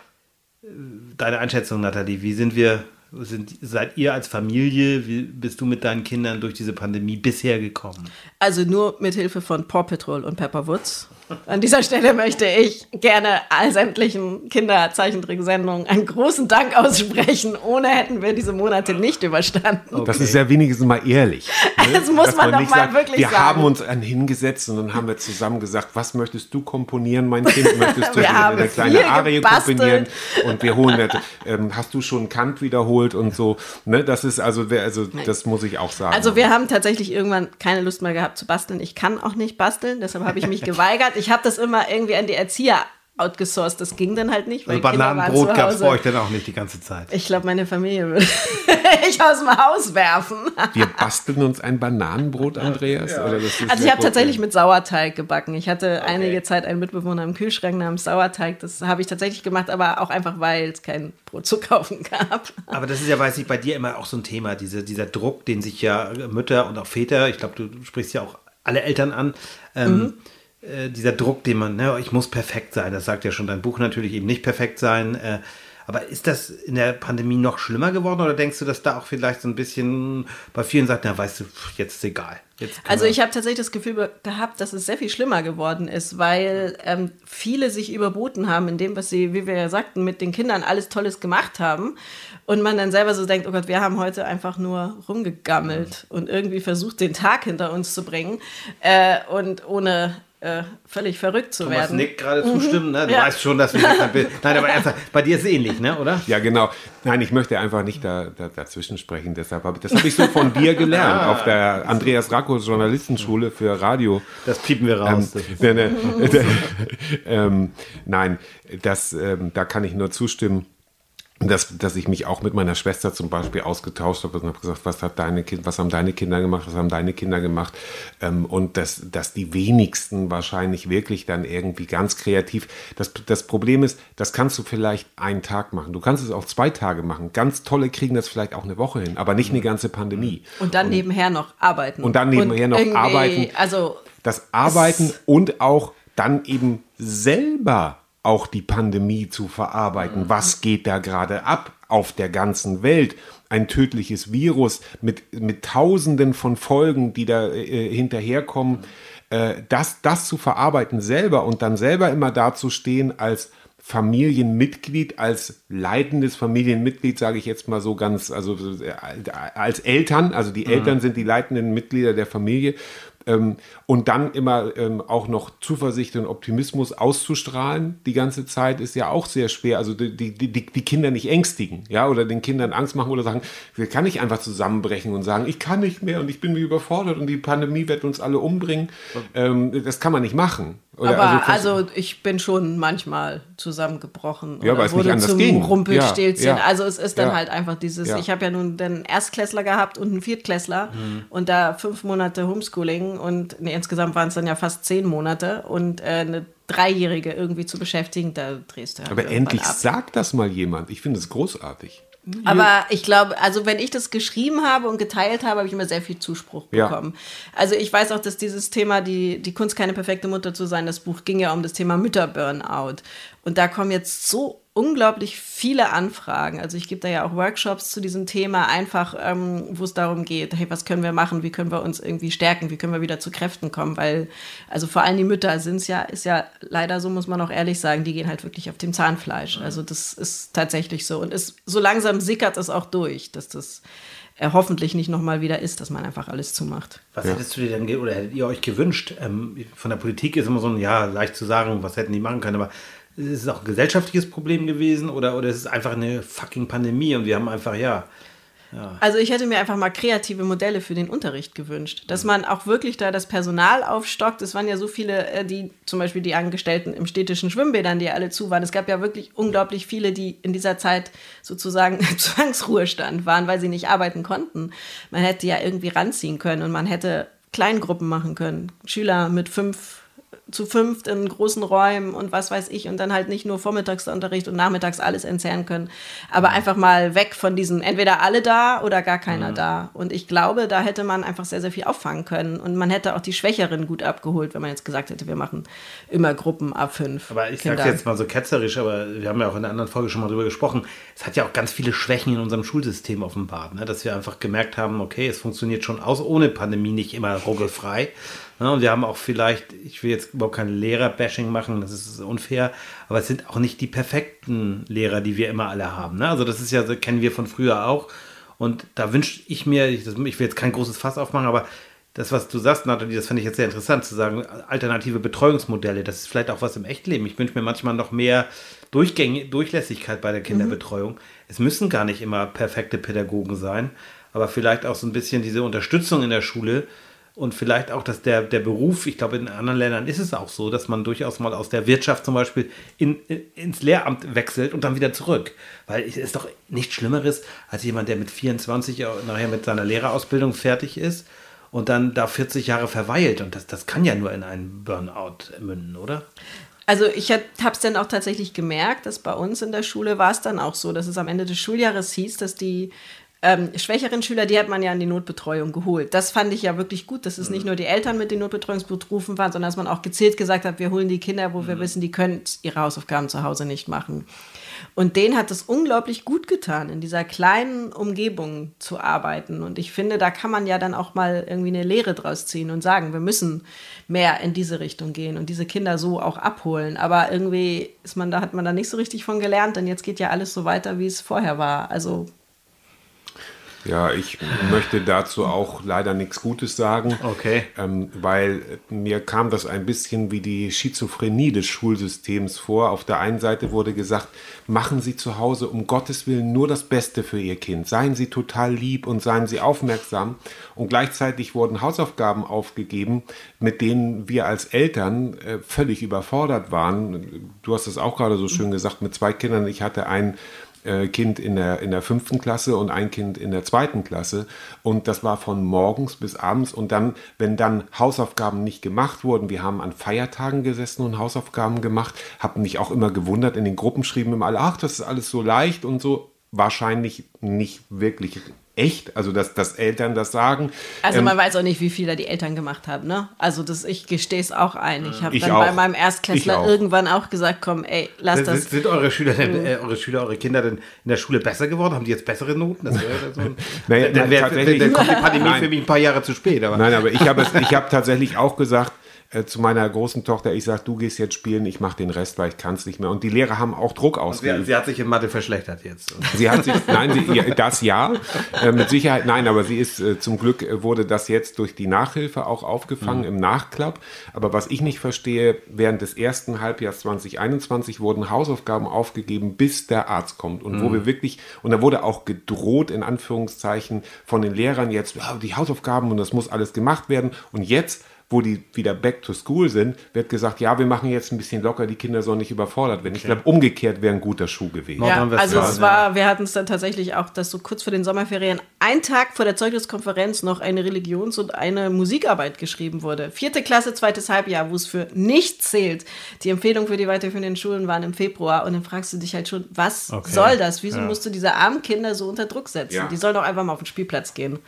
äh, deine Einschätzung, Nathalie, wie sind wir, sind, seid ihr als Familie, wie bist du mit deinen Kindern durch diese Pandemie bisher gekommen? Also nur mit Hilfe von Paw Patrol und Pepper Woods. An dieser Stelle möchte ich gerne all sämtlichen Kinderzeichentricksendungen einen großen Dank aussprechen. Ohne hätten wir diese Monate nicht überstanden. Das ist ja wenigstens mal ehrlich. <laughs> ne? Das muss Dass man doch nicht mal sagt, wirklich Wir sagen. haben uns an hingesetzt und dann haben wir zusammen gesagt, was möchtest du komponieren, mein Kind? Möchtest du Wir eine, kleine Arie gebastelt. komponieren? Und wir holen, das, ähm, hast du schon Kant wiederholt und so. Ne? Das ist also, also das muss ich auch sagen. Also wir haben tatsächlich irgendwann keine Lust mehr gehabt zu basteln. Ich kann auch nicht basteln, deshalb habe ich mich <laughs> geweigert. Ich habe das immer irgendwie an die Erzieher outgesourced. Das ging dann halt nicht, weil Also Bananenbrot gab es bei euch dann auch nicht die ganze Zeit. Ich glaube, meine Familie würde <laughs> ich aus dem Haus werfen. wir basteln uns ein Bananenbrot, Andreas? Oder das ist Also ich habe tatsächlich mit Sauerteig gebacken. Ich hatte einige Zeit einen Mitbewohner im Kühlschrank namens Sauerteig. Das habe ich tatsächlich gemacht, aber auch einfach, weil es kein Brot zu <laughs> kaufen gab. Aber das ist ja, weiß ich, bei dir immer auch so ein Thema, diese, dieser Druck, den sich ja Mütter und auch Väter, ich glaube, du sprichst ja auch alle Eltern an, ähm, äh, dieser Druck, den man, ne, ich muss perfekt sein, das sagt ja schon dein Buch natürlich, eben nicht perfekt sein. Äh, aber ist das in der Pandemie noch schlimmer geworden oder denkst du, dass da auch vielleicht so ein bisschen bei vielen sagt, na weißt du, jetzt ist egal. Jetzt Also ich habe tatsächlich das Gefühl gehabt, dass es sehr viel schlimmer geworden ist, weil ähm, viele sich überboten haben in dem, was sie, wie wir ja sagten, mit den Kindern alles Tolles gemacht haben. Und man dann selber so denkt, oh Gott, wir haben heute einfach nur rumgegammelt und irgendwie versucht, den Tag hinter uns zu bringen äh, und ohne äh, völlig verrückt zu Thomas werden. nickt gerade zustimmen, ne? Du Ja. weißt schon, dass wir kein Bild. <laughs> Nein, aber ernsthaft, bei dir ist es ähnlich, ne, oder? Ja, genau. Nein, ich möchte einfach nicht da, da, dazwischen sprechen. Deshalb habe ich, das habe ich so von dir gelernt Ah. auf der Andreas Rakos Journalistenschule für Radio. Das piepen wir raus. Ähm, Das <laughs> ne, ähm, nein, das, ähm, da kann ich nur zustimmen. Dass, dass ich mich auch mit meiner Schwester zum Beispiel ausgetauscht habe und habe gesagt, was, hat deine kind, was haben deine Kinder gemacht, was haben deine Kinder gemacht. Ähm, und dass, dass die wenigsten wahrscheinlich wirklich dann irgendwie ganz kreativ. Das, das Problem ist, das kannst du vielleicht einen Tag machen. Du kannst es auch zwei Tage machen. Ganz tolle kriegen das vielleicht auch eine Woche hin, aber nicht eine ganze Pandemie. Und dann nebenher noch arbeiten. Und dann nebenher noch irgendwie, arbeiten. Also das Arbeiten und auch dann eben selber auch die Pandemie zu verarbeiten. Was geht da gerade ab auf der ganzen Welt? Ein tödliches Virus mit, mit Tausenden von Folgen, die da äh, hinterherkommen. Äh, das, das zu verarbeiten selber und dann selber immer dazustehen als Familienmitglied, als leitendes Familienmitglied, sage ich jetzt mal so ganz, also äh, als Eltern, also die Eltern sind die leitenden Mitglieder der Familie. Ähm, und dann immer ähm, auch noch Zuversicht und Optimismus auszustrahlen, die ganze Zeit ist ja auch sehr schwer. Also die, die, die, die Kinder nicht ängstigen, ja, oder den Kindern Angst machen oder sagen, wir kann nicht einfach zusammenbrechen und sagen, ich kann nicht mehr und ich bin wie überfordert und die Pandemie wird uns alle umbringen. Ähm, das kann man nicht machen. Oder aber also, also, ich bin schon manchmal zusammengebrochen. Ja, oder wurde zum ging. Rumpelstilzchen. Ja, ja. Also es ist dann halt einfach dieses, ich habe ja nun den Erstklässler gehabt und einen Viertklässler Mhm. und da fünf Monate Homeschooling und nee, insgesamt waren es dann ja fast zehn Monate und äh, eine Dreijährige irgendwie zu beschäftigen, da drehst du halt aber endlich ab. sagt das mal jemand. Ich finde es großartig. Aber ich glaube, also wenn ich das geschrieben habe und geteilt habe, habe ich immer sehr viel Zuspruch Ja. bekommen. Also ich weiß auch, dass dieses Thema, die, die Kunst keine perfekte Mutter zu sein, das Buch ging ja um das Thema Mütterburnout. Und da kommen jetzt so unglaublich viele Anfragen. Also ich gebe da ja auch Workshops zu diesem Thema, einfach ähm, wo es darum geht, hey, was können wir machen, wie können wir uns irgendwie stärken, wie können wir wieder zu Kräften kommen, weil, also vor allem die Mütter sind es ja, ist ja leider so, muss man auch ehrlich sagen, die gehen halt wirklich auf dem Zahnfleisch. Also das ist tatsächlich so. Und es, so langsam sickert es auch durch, dass das äh, hoffentlich nicht nochmal wieder ist, dass man einfach alles zumacht. Was hättest du dir denn oder hättet ihr euch gewünscht? Ähm, von der Politik ist immer so ein, ja, leicht zu sagen, was hätten die machen können, aber ist es auch ein gesellschaftliches Problem gewesen oder, oder ist es einfach eine fucking Pandemie und wir haben einfach, ja, Also ich hätte mir einfach mal kreative Modelle für den Unterricht gewünscht, dass man auch wirklich da das Personal aufstockt. Es waren ja so viele, äh, die zum Beispiel die Angestellten im städtischen Schwimmbädern, die alle zu waren. Es gab ja wirklich unglaublich viele, die in dieser Zeit sozusagen im <laughs> Zwangsruhestand waren, weil sie nicht arbeiten konnten. Man hätte ja irgendwie ranziehen können und man hätte Kleingruppen machen können. Schüler mit fünf zu fünft in großen Räumen und was weiß ich und dann halt nicht nur Vormittagsunterricht und nachmittags alles entzerren können, aber einfach mal weg von diesem entweder alle da oder gar keiner da. Und ich glaube, da hätte man einfach sehr, sehr viel auffangen können und man hätte auch die Schwächeren gut abgeholt, wenn man jetzt gesagt hätte, wir machen immer Gruppen ab fünf. Aber ich sage jetzt mal so ketzerisch, aber wir haben ja auch in der anderen Folge schon mal drüber gesprochen. Es hat ja auch ganz viele Schwächen in unserem Schulsystem offenbart, ne? dass wir einfach gemerkt haben, okay, es funktioniert schon aus ohne Pandemie nicht immer ruckelfrei. Ne? Und wir haben auch vielleicht, ich will jetzt überhaupt kein Lehrer-Bashing machen, das ist unfair, aber es sind auch nicht die perfekten Lehrer, die wir immer alle haben. Ne? Also das ist ja, das kennen wir von früher auch. Und da wünsche ich mir, ich, das, ich will jetzt kein großes Fass aufmachen, aber das, was du sagst, Nathalie, das finde ich jetzt sehr interessant, zu sagen, alternative Betreuungsmodelle, das ist vielleicht auch was im Echtleben. Ich wünsche mir manchmal noch mehr Durchgäng Durchlässigkeit bei der Kinderbetreuung. Es müssen gar nicht immer perfekte Pädagogen sein, aber vielleicht auch so ein bisschen diese Unterstützung in der Schule und vielleicht auch, dass der, der Beruf, ich glaube, in anderen Ländern ist es auch so, dass man durchaus mal aus der Wirtschaft zum Beispiel in, in, ins Lehramt wechselt und dann wieder zurück. Weil es ist doch nichts Schlimmeres, als jemand, der mit 24 auch nachher mit seiner Lehrerausbildung fertig ist und dann da 40 Jahre verweilt. Und das, das kann ja nur in einen Burnout münden, oder? Also ich habe es dann auch tatsächlich gemerkt, dass bei uns in der Schule war es dann auch so, dass es am Ende des Schuljahres hieß, dass die ähm, schwächeren Schüler, die hat man ja in die Notbetreuung geholt. Das fand ich ja wirklich gut, dass es nicht nur die Eltern mit den Notbetreuungsberufen waren, sondern dass man auch gezielt gesagt hat, wir holen die Kinder, wo wir wissen, die können ihre Hausaufgaben zu Hause nicht machen. Und denen hat es unglaublich gut getan, in dieser kleinen Umgebung zu arbeiten. Und ich finde, da kann man ja dann auch mal irgendwie eine Lehre draus ziehen und sagen, wir müssen mehr in diese Richtung gehen und diese Kinder so auch abholen. Aber irgendwie ist man da, hat man da nicht so richtig von gelernt, denn jetzt geht ja alles so weiter, wie es vorher war. Also Ja, ich möchte dazu auch leider nichts Gutes sagen. Okay. Ähm, weil mir kam das ein bisschen wie die Schizophrenie des Schulsystems vor. Auf der einen Seite wurde gesagt, machen Sie zu Hause um Gottes Willen nur das Beste für Ihr Kind. Seien Sie total lieb und seien Sie aufmerksam. Und gleichzeitig wurden Hausaufgaben aufgegeben, mit denen wir als Eltern äh, völlig überfordert waren. Du hast es auch gerade so schön gesagt, mit zwei Kindern. Ich hatte ein äh, Kind in der, in der fünften Klasse und ein Kind in der zweiten Klasse. Und das war von morgens bis abends. Und dann, wenn dann Hausaufgaben nicht gemacht wurden, wir haben an Feiertagen gesessen und Hausaufgaben gemacht, haben mich auch immer gewundert, in den Gruppen schrieben immer alle, ach, das ist alles so leicht und so. Wahrscheinlich nicht wirklich echt, also dass, dass Eltern das sagen. Also Ähm, man weiß auch nicht, wie viel da die Eltern gemacht haben, ne? Also das, ich gestehe es auch ein. Ich habe dann auch. bei meinem Erstklässler auch. irgendwann auch gesagt, komm, ey, lass Sind, das. sind eure Schüler denn, äh, eure Schüler, eure Kinder denn in der Schule besser geworden? Haben die jetzt bessere Noten? Das wäre so ein, <laughs> Naja, dann, wär, dann kommt die Pandemie Nein. <laughs> für mich ein paar Jahre zu spät. Aber Nein, aber ich habe ich habe tatsächlich auch gesagt äh, zu meiner großen Tochter, ich sage, du gehst jetzt spielen, ich mache den Rest, weil ich kann es nicht mehr. Und die Lehrer haben auch Druck sie, ausgeübt. sie hat sich in Mathe verschlechtert jetzt. Sie hat sich, nein, sie, ja, das ja, äh, mit Sicherheit, nein, aber sie ist äh, zum Glück äh, wurde das jetzt durch die Nachhilfe auch aufgefangen im Nachklapp. Aber was ich nicht verstehe, während des ersten Halbjahres 2021 wurden Hausaufgaben aufgegeben, bis der Arzt kommt. Und wo wir wirklich, und da wurde auch gedroht, in Anführungszeichen, von den Lehrern jetzt, die Hausaufgaben und das muss alles gemacht werden. Und jetzt wo die wieder back to school sind, wird gesagt, ja, wir machen jetzt ein bisschen locker, die Kinder sollen nicht überfordert werden. Ich glaube, umgekehrt wäre ein guter Schuh gewesen. Ja, also es war, wir hatten es dann tatsächlich auch, dass so kurz vor den Sommerferien, ein Tag vor der Zeugniskonferenz noch eine Religions- und eine Musikarbeit geschrieben wurde. Vierte Klasse, zweites Halbjahr, wo es für nichts zählt. Die Empfehlungen für die weiterführenden Schulen waren im Februar und dann fragst du dich halt schon, was Okay. soll das? Wieso Ja. musst du diese armen Kinder so unter Druck setzen? Ja. Die sollen doch einfach mal auf den Spielplatz gehen.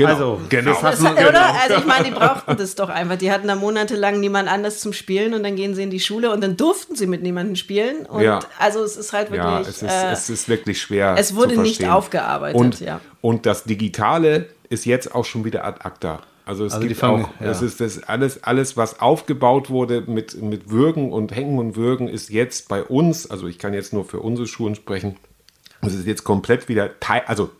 Genau, Also, genau. das Das, Hatten- oder? Also ich meine, die brauchten das doch einfach. Die hatten da monatelang niemand anders zum Spielen und dann gehen sie in die Schule und dann durften sie mit niemandem spielen. Und Ja. also es ist halt wirklich. Ja, es ist, äh, es ist wirklich schwer. es wurde zu nicht aufgearbeitet, Und, ja. und das Digitale ist jetzt auch schon wieder ad acta. Also es Also die gibt fangen- auch, ja. es ist das alles, alles, was aufgebaut wurde mit, mit Würgen und Hängen und Würgen, ist jetzt bei uns, also ich kann jetzt nur für unsere Schulen sprechen, es ist jetzt komplett wieder, teil, also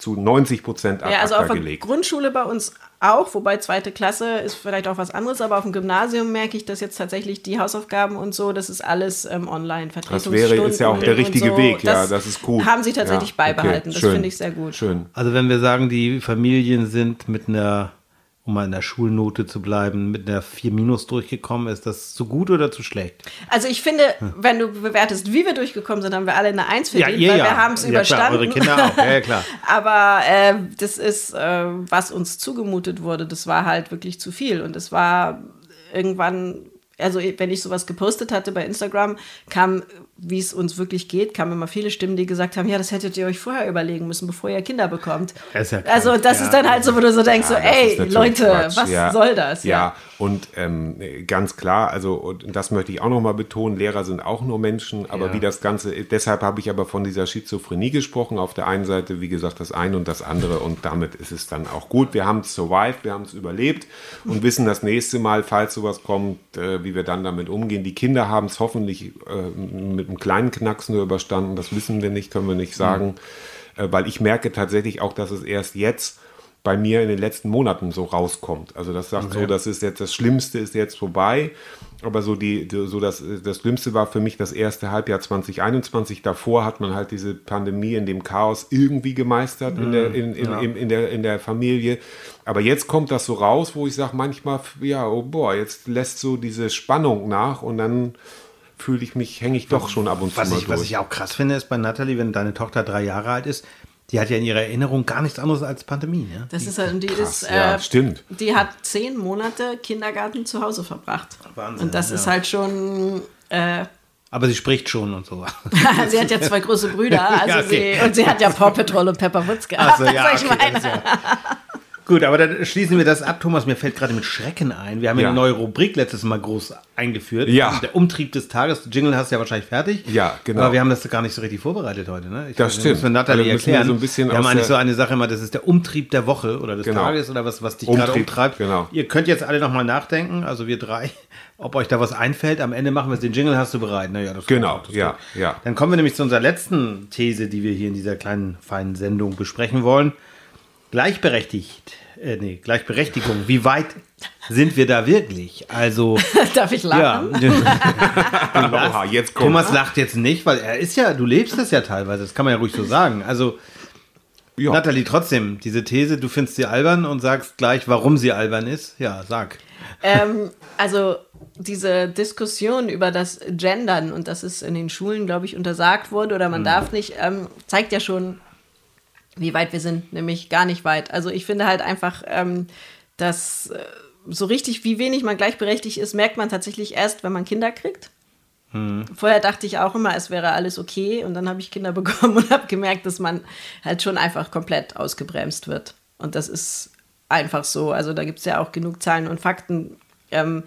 zu 90 Prozent ad Ja, also acta auf der gelegt. Grundschule bei uns auch, wobei zweite Klasse ist vielleicht auch was anderes, aber auf dem Gymnasium merke ich, dass jetzt tatsächlich die Hausaufgaben und so, das ist alles ähm, online. Das wäre ist ja auch der richtige so. Weg, ja, das ist gut. Haben sie tatsächlich Ja, okay, beibehalten, das schön, finde ich sehr gut. Schön. Also wenn wir sagen, die Familien sind mit einer, um mal in der Schulnote zu bleiben, mit einer 4 Minus durchgekommen, ist das zu gut oder zu schlecht? Also ich finde, wenn du bewertest, wie wir durchgekommen sind, haben wir alle eine Eins verdient, ihr weil wir haben es Ja, überstanden. Klar, eure Kinder auch, ja, ja klar. <laughs> Aber äh, das ist, äh, was uns zugemutet wurde, das war halt wirklich zu viel. Und es war irgendwann, also wenn ich sowas gepostet hatte bei Instagram, kam, wie es uns wirklich geht, kamen immer viele Stimmen, die gesagt haben, ja, das hättet ihr euch vorher überlegen müssen, bevor ihr Kinder bekommt. Das ja also das Ja. ist dann halt so, wo du so denkst, Ja, so, ey, Leute, Quatsch. was soll das? Ja, und ähm, ganz klar, also und das möchte ich auch nochmal betonen, Lehrer sind auch nur Menschen, aber wie das Ganze, deshalb habe ich aber von dieser Schizophrenie gesprochen. Auf der einen Seite, wie gesagt, das eine und das andere und damit ist es dann auch gut. Wir haben es survived, wir haben es überlebt und <laughs> wissen das nächste Mal, falls sowas kommt, äh, wie wir dann damit umgehen. Die Kinder haben es hoffentlich äh, mit einem kleinen Knacks nur überstanden, das wissen wir nicht, können wir nicht sagen, äh, weil ich merke tatsächlich auch, dass es erst jetzt bei mir in den letzten Monaten so rauskommt. Also das sagt so, das ist jetzt das Schlimmste ist jetzt vorbei. Aber so die, so das, das Schlimmste war für mich das erste Halbjahr 2021. Davor hat man halt diese Pandemie in dem Chaos irgendwie gemeistert in, der, in, in, in, in, der, in der Familie. Aber jetzt kommt das so raus, wo ich sage manchmal, ja, oh boah, jetzt lässt so diese Spannung nach und dann fühle ich mich, hänge ich doch schon ab und zu Was mal ich, was durch. ich auch krass finde, ist bei Natalie, wenn deine Tochter drei Jahre alt ist, die hat ja in ihrer Erinnerung gar nichts anderes als Pandemie. Ne? Das ist halt, und die Krass, ist, ja, äh, stimmt. Die hat zehn Monate Kindergarten zu Hause verbracht. Wahnsinn, Und das ja. ist halt schon, äh, Aber sie spricht schon und so. <laughs> <laughs> sie hat ja zwei große Brüder, also Ja, okay. sie, und sie hat ja Paw Patrol und Pepper Woods gehabt. Also, ja, also ich okay, ja- Gut, aber dann schließen wir das ab. Thomas, mir fällt gerade mit Schrecken ein. Wir haben ja eine neue Rubrik letztes Mal groß eingeführt. Ja. Der Umtrieb des Tages. Jingle hast du ja wahrscheinlich fertig. Ja, genau. Aber wir haben das gar nicht so richtig vorbereitet heute. Ne? Ich Das weiß, stimmt. Müssen wir Natalie Also wir erklären. so ein bisschen wir haben eigentlich so eine Sache immer, das ist der Umtrieb der Woche oder des Genau. Tages oder was, was dich gerade umtreibt. genau. Ihr könnt jetzt alle nochmal nachdenken, also wir drei, <laughs> ob euch da was einfällt. Am Ende machen wir es. Den Jingle hast du bereit. Naja, das Genau, das ja, ja. Dann kommen wir nämlich zu unserer letzten These, die wir hier in dieser kleinen, feinen Sendung besprechen wollen. Gleichberechtigt, äh, nee, Gleichberechtigung. Wie weit sind wir da wirklich? Also, <laughs> darf ich ja. lachen? <laughs> Oha, jetzt kommt Thomas lacht jetzt nicht, weil er ist ja, du lebst das ja teilweise, das kann man ja ruhig so sagen. Also, Ja. Nathalie, trotzdem, diese These, du findest sie albern und sagst gleich, warum sie albern ist. Ja, sag. ähm, also diese Diskussion über das Gendern und dass es in den Schulen, glaube ich, untersagt wurde oder man darf nicht, ähm, zeigt ja schon, wie weit wir sind, nämlich gar nicht weit. Also ich finde halt einfach, ähm, dass äh, so richtig, wie wenig man gleichberechtigt ist, merkt man tatsächlich erst, wenn man Kinder kriegt. Vorher dachte ich auch immer, es wäre alles okay und dann habe ich Kinder <laughs> bekommen und habe gemerkt, dass man halt schon einfach komplett ausgebremst wird. Und das ist einfach so. Also da gibt es ja auch genug Zahlen und Fakten ähm,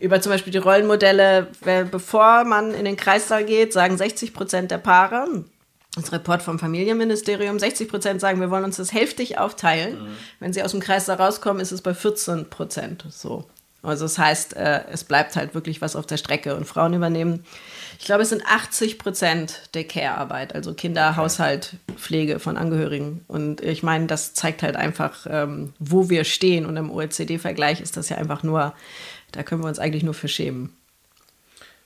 über zum Beispiel die Rollenmodelle. Bevor man in den Kreissaal geht, sagen 60 Prozent der Paare, das Report vom Familienministerium, 60 Prozent sagen, wir wollen uns das hälftig aufteilen. Wenn sie aus dem Kreissaal rauskommen, ist es bei 14 Prozent so. Also das heißt, äh, es bleibt halt wirklich was auf der Strecke und Frauen übernehmen, ich glaube, es sind 80 Prozent der Care-Arbeit, also Kinder, Haushalt, Pflege von Angehörigen. Und ich meine, das zeigt halt einfach, ähm, wo wir stehen. Und im OECD-Vergleich ist das ja einfach nur, da können wir uns eigentlich nur für schämen.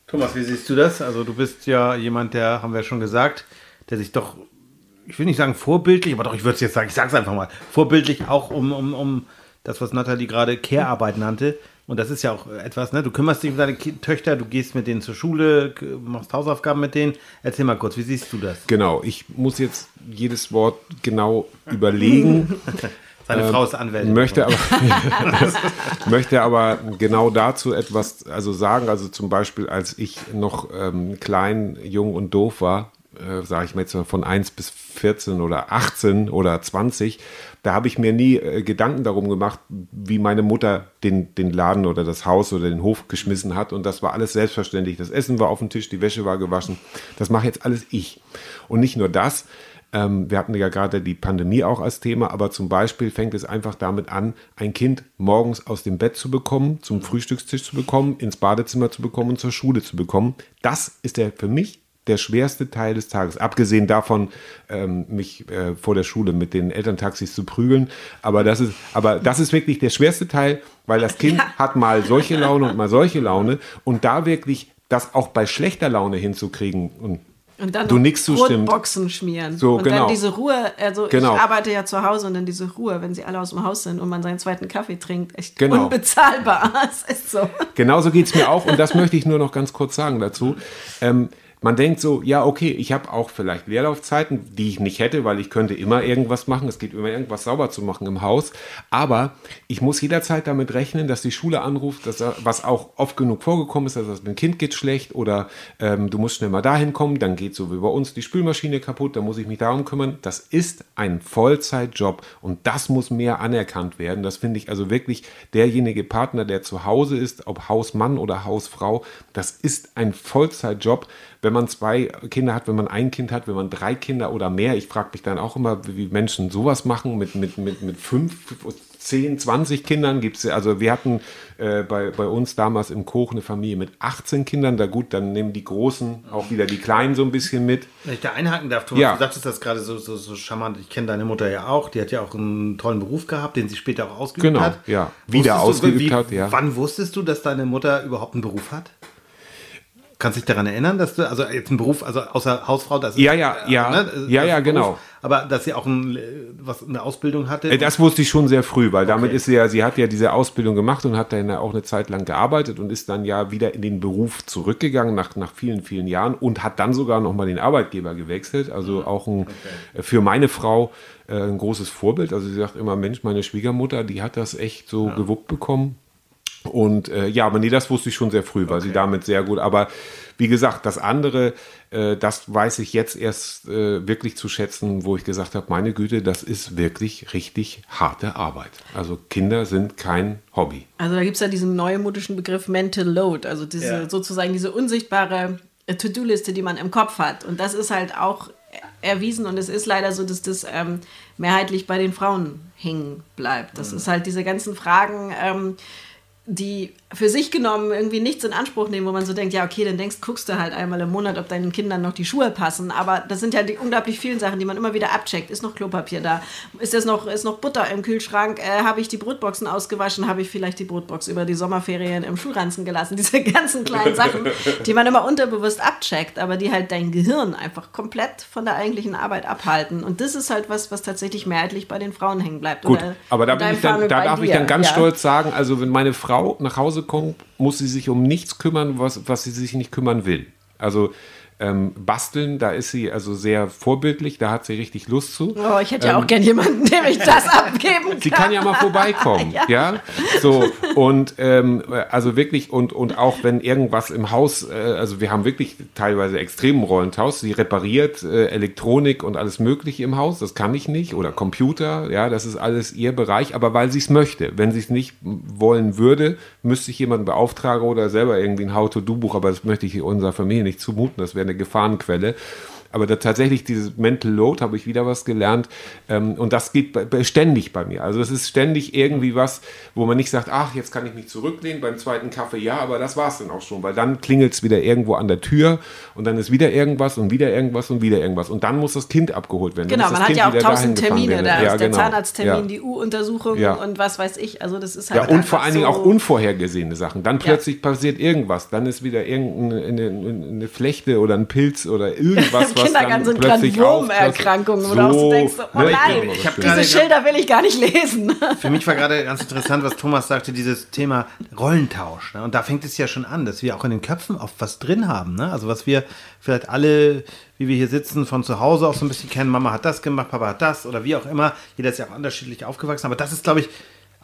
Thomas, wie siehst du das? Also du bist ja jemand, der, haben wir schon gesagt, der sich doch, ich will nicht sagen vorbildlich, aber doch, ich würde es jetzt sagen, ich sage es einfach mal, vorbildlich auch um, um, um das, was Nathalie gerade Care-Arbeit nannte. Und das ist ja auch etwas, ne? Du kümmerst dich um deine Töchter, du gehst mit denen zur Schule, machst Hausaufgaben mit denen. Erzähl mal kurz, wie siehst du das? Genau, ich muss jetzt jedes Wort genau überlegen. <laughs> Seine Frau ist Anwältin. Möchte aber, <laughs> möchte aber genau dazu etwas also sagen. Also zum Beispiel, als ich noch ähm, klein, jung und doof war, äh, sage ich mal jetzt von 1 bis 14 oder 18 oder 20, da habe ich mir nie äh, Gedanken darum gemacht, wie meine Mutter den, den Laden oder das Haus oder den Hof geschmissen hat. Und das war alles selbstverständlich. Das Essen war auf dem Tisch, die Wäsche war gewaschen. Das mache jetzt alles ich. Und nicht nur das, ähm, wir hatten ja gerade die Pandemie auch als Thema, aber zum Beispiel fängt es einfach damit an, ein Kind morgens aus dem Bett zu bekommen, zum Frühstückstisch zu bekommen, ins Badezimmer zu bekommen und zur Schule zu bekommen. Das ist der für mich der schwerste Teil des Tages. Abgesehen davon, ähm, mich äh, vor der Schule mit den Elterntaxis zu prügeln. Aber das ist, aber das ist wirklich der schwerste Teil, weil das Kind hat mal solche Laune und mal solche Laune. Und da wirklich das auch bei schlechter Laune hinzukriegen und Und dann Du nix zustimmend. Brotboxen schmieren. So, und genau. dann diese Ruhe, also Genau. ich arbeite ja zu Hause und dann diese Ruhe, wenn sie alle aus dem Haus sind und man seinen zweiten Kaffee trinkt, echt Genau. unbezahlbar. <laughs> Es ist so. Genauso geht es mir auch und das möchte ich nur noch ganz kurz sagen dazu. Ähm, man denkt so, ja, okay, ich habe auch vielleicht Leerlaufzeiten, die ich nicht hätte, weil ich könnte immer irgendwas machen. Es geht immer irgendwas sauber zu machen im Haus. Aber ich muss jederzeit damit rechnen, dass die Schule anruft, dass, was auch oft genug vorgekommen ist, dass das dem Kind geht schlecht oder ähm, du musst schnell mal dahin kommen, dann geht so wie bei uns die Spülmaschine kaputt, dann muss ich mich darum kümmern. Das ist ein Vollzeitjob und das muss mehr anerkannt werden. Das finde ich also wirklich derjenige Partner, der zu Hause ist, ob Hausmann oder Hausfrau, das ist ein Vollzeitjob. Wenn man zwei Kinder hat, wenn man ein Kind hat, wenn man drei Kinder oder mehr, ich frage mich dann auch immer, wie Menschen sowas machen mit, mit, mit, mit fünf, 10, 20 Kindern gibt es, also wir hatten äh, bei, bei uns damals im Koch eine Familie mit 18 Kindern, da gut, dann nehmen die Großen auch wieder die Kleinen so ein bisschen mit. Wenn ich da einhaken darf, Thomas, Ja. du sagtest das gerade so, so, so charmant. Ich kenne deine Mutter ja auch. Die hat ja auch einen tollen Beruf gehabt, den sie später auch ausgeübt Genau, hat. ja. Wieder Wusstest du, ausgeübt hat, ja. Wann wusstest du, dass deine Mutter überhaupt einen Beruf hat? Kannst du dich daran erinnern, dass du, also jetzt einen Beruf, also außer Hausfrau, das Ja, ja, ja. das Ja, ist ja, ein genau. aber dass sie auch ein, was, eine Ausbildung hatte? Äh, Das wusste ich schon sehr früh, weil damit Okay. ist sie ja, sie hat ja diese Ausbildung gemacht und hat dann ja auch eine Zeit lang gearbeitet und ist dann ja wieder in den Beruf zurückgegangen nach, nach vielen, vielen Jahren und hat dann sogar nochmal den Arbeitgeber gewechselt. Also auch ein, für meine Frau äh, ein großes Vorbild. Also sie sagt immer, Mensch, meine Schwiegermutter, die hat das echt so gewuppt bekommen. Und äh, ja, aber nee, das wusste ich schon sehr früh, weil sie damit sehr gut. Aber wie gesagt, das andere, äh, das weiß ich jetzt erst äh, wirklich zu schätzen, wo ich gesagt habe, meine Güte, das ist wirklich richtig harte Arbeit. Also Kinder sind kein Hobby. Also da gibt es ja diesen neumodischen Begriff Mental Load, also diese Ja. sozusagen diese unsichtbare äh, To-Do-Liste, die man im Kopf hat. Und das ist halt auch erwiesen und es ist leider so, dass das ähm, mehrheitlich bei den Frauen hängen bleibt. Das ist halt diese ganzen Fragen, ähm, die für sich genommen irgendwie nichts in Anspruch nehmen, wo man so denkt, ja, okay, dann denkst, guckst du halt einmal im Monat, ob deinen Kindern noch die Schuhe passen. Aber das sind ja die unglaublich vielen Sachen, die man immer wieder abcheckt. Ist noch Klopapier da? Ist das noch, ist noch Butter im Kühlschrank? Äh, habe ich die Brotboxen ausgewaschen? Habe ich vielleicht die Brotbox über die Sommerferien im Schulranzen gelassen? <laughs> Diese ganzen kleinen Sachen, die man immer unterbewusst abcheckt, aber die halt dein Gehirn einfach komplett von der eigentlichen Arbeit abhalten. Und das ist halt was, was tatsächlich mehrheitlich bei den Frauen hängen bleibt. Gut, aber da, ich dann, da darf ich dir. dann ganz Ja. stolz sagen, also wenn meine Frau nach Hause kommt, muss sie sich um nichts kümmern, was, was sie sich nicht kümmern will. Also ähm, basteln, da ist sie also sehr vorbildlich, da hat sie richtig Lust zu. Oh, ich hätte ja auch gern jemanden, dem ich das abgeben kann. <laughs> Ähm, Sie kann ja mal vorbeikommen, <laughs> ja. So und ähm, also wirklich und und auch wenn irgendwas im Haus, äh, also wir haben wirklich teilweise extremen Rollentausch. Sie repariert äh, Elektronik und alles Mögliche im Haus. Das kann ich nicht oder Computer, ja, das ist alles ihr Bereich. Aber weil sie es möchte, wenn sie es nicht wollen würde, müsste ich jemanden beauftragen oder selber irgendwie ein How-to-Do-Buch. Aber das möchte ich unserer Familie nicht zumuten. Das wäre eine Gefahrenquelle. Aber da tatsächlich dieses Mental Load habe ich wieder was gelernt. Ähm, und das geht bei, bei, ständig bei mir. Also es ist ständig irgendwie was, wo man nicht sagt, ach, jetzt kann ich mich zurücklehnen beim zweiten Kaffee, ja, aber das war es dann auch schon. Weil dann klingelt es wieder irgendwo an der Tür und dann ist wieder irgendwas und wieder irgendwas und wieder irgendwas. Und dann muss das Kind abgeholt werden. Genau, man hat Kind ja auch tausend Termine. Da Ja, ist der genau. Zahnarzttermin, Ja. die U-Untersuchung Ja. und was weiß ich. Also das ist halt Ja, und vor allen Dingen so auch unvorhergesehene Sachen. Dann plötzlich passiert irgendwas. Dann ist wieder irgendeine eine, eine Flechte oder ein Pilz oder irgendwas, <laughs> was Kindergarten dann sind gerade Wurmerkrankungen, das- wo du auch so so, denkst, oh ne, nein, ich diese Schilder will ich gar nicht lesen. Für mich war gerade ganz interessant, was Thomas sagte, dieses Thema Rollentausch. Ne? Und da fängt es ja schon an, dass wir auch in den Köpfen oft was drin haben. Ne? Also was wir vielleicht alle, wie wir hier sitzen, von zu Hause auch so ein bisschen kennen. Mama hat das gemacht, Papa hat das oder wie auch immer. Jeder ist ja auch unterschiedlich aufgewachsen. Aber das ist, glaube ich,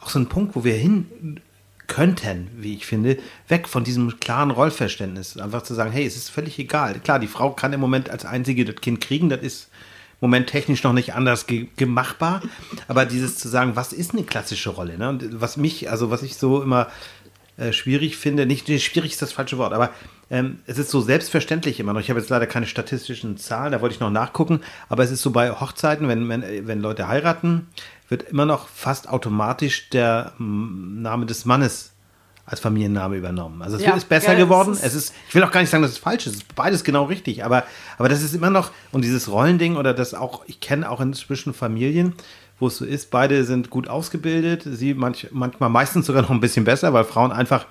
auch so ein Punkt, wo wir hin könnten, wie ich finde, weg von diesem klaren Rollverständnis. Einfach zu sagen, hey, es ist völlig egal. Klar, die Frau kann im Moment als einzige das Kind kriegen, das ist im Moment technisch noch nicht anders ge gemachbar. Aber dieses zu sagen, was ist eine klassische Rolle? Ne? Und was mich, also was ich so immer äh, schwierig finde, nicht nee, schwierig ist das falsche Wort, aber ähm, es ist so selbstverständlich immer noch. Ich habe jetzt leider keine statistischen Zahlen, da wollte ich noch nachgucken, aber es ist so bei Hochzeiten, wenn, wenn, wenn Leute heiraten, wird immer noch fast automatisch der mm, Name des Mannes als Familienname übernommen. Also es Ja, ist besser es geworden. ist- Es ist, ich will auch gar nicht sagen, dass es falsch ist. Es ist beides genau richtig. Aber, aber das ist immer noch, und dieses Rollending oder das auch, ich kenne auch inzwischen Familien, wo es so ist, beide sind gut ausgebildet, sie manch, manchmal meistens sogar noch ein bisschen besser, weil Frauen einfach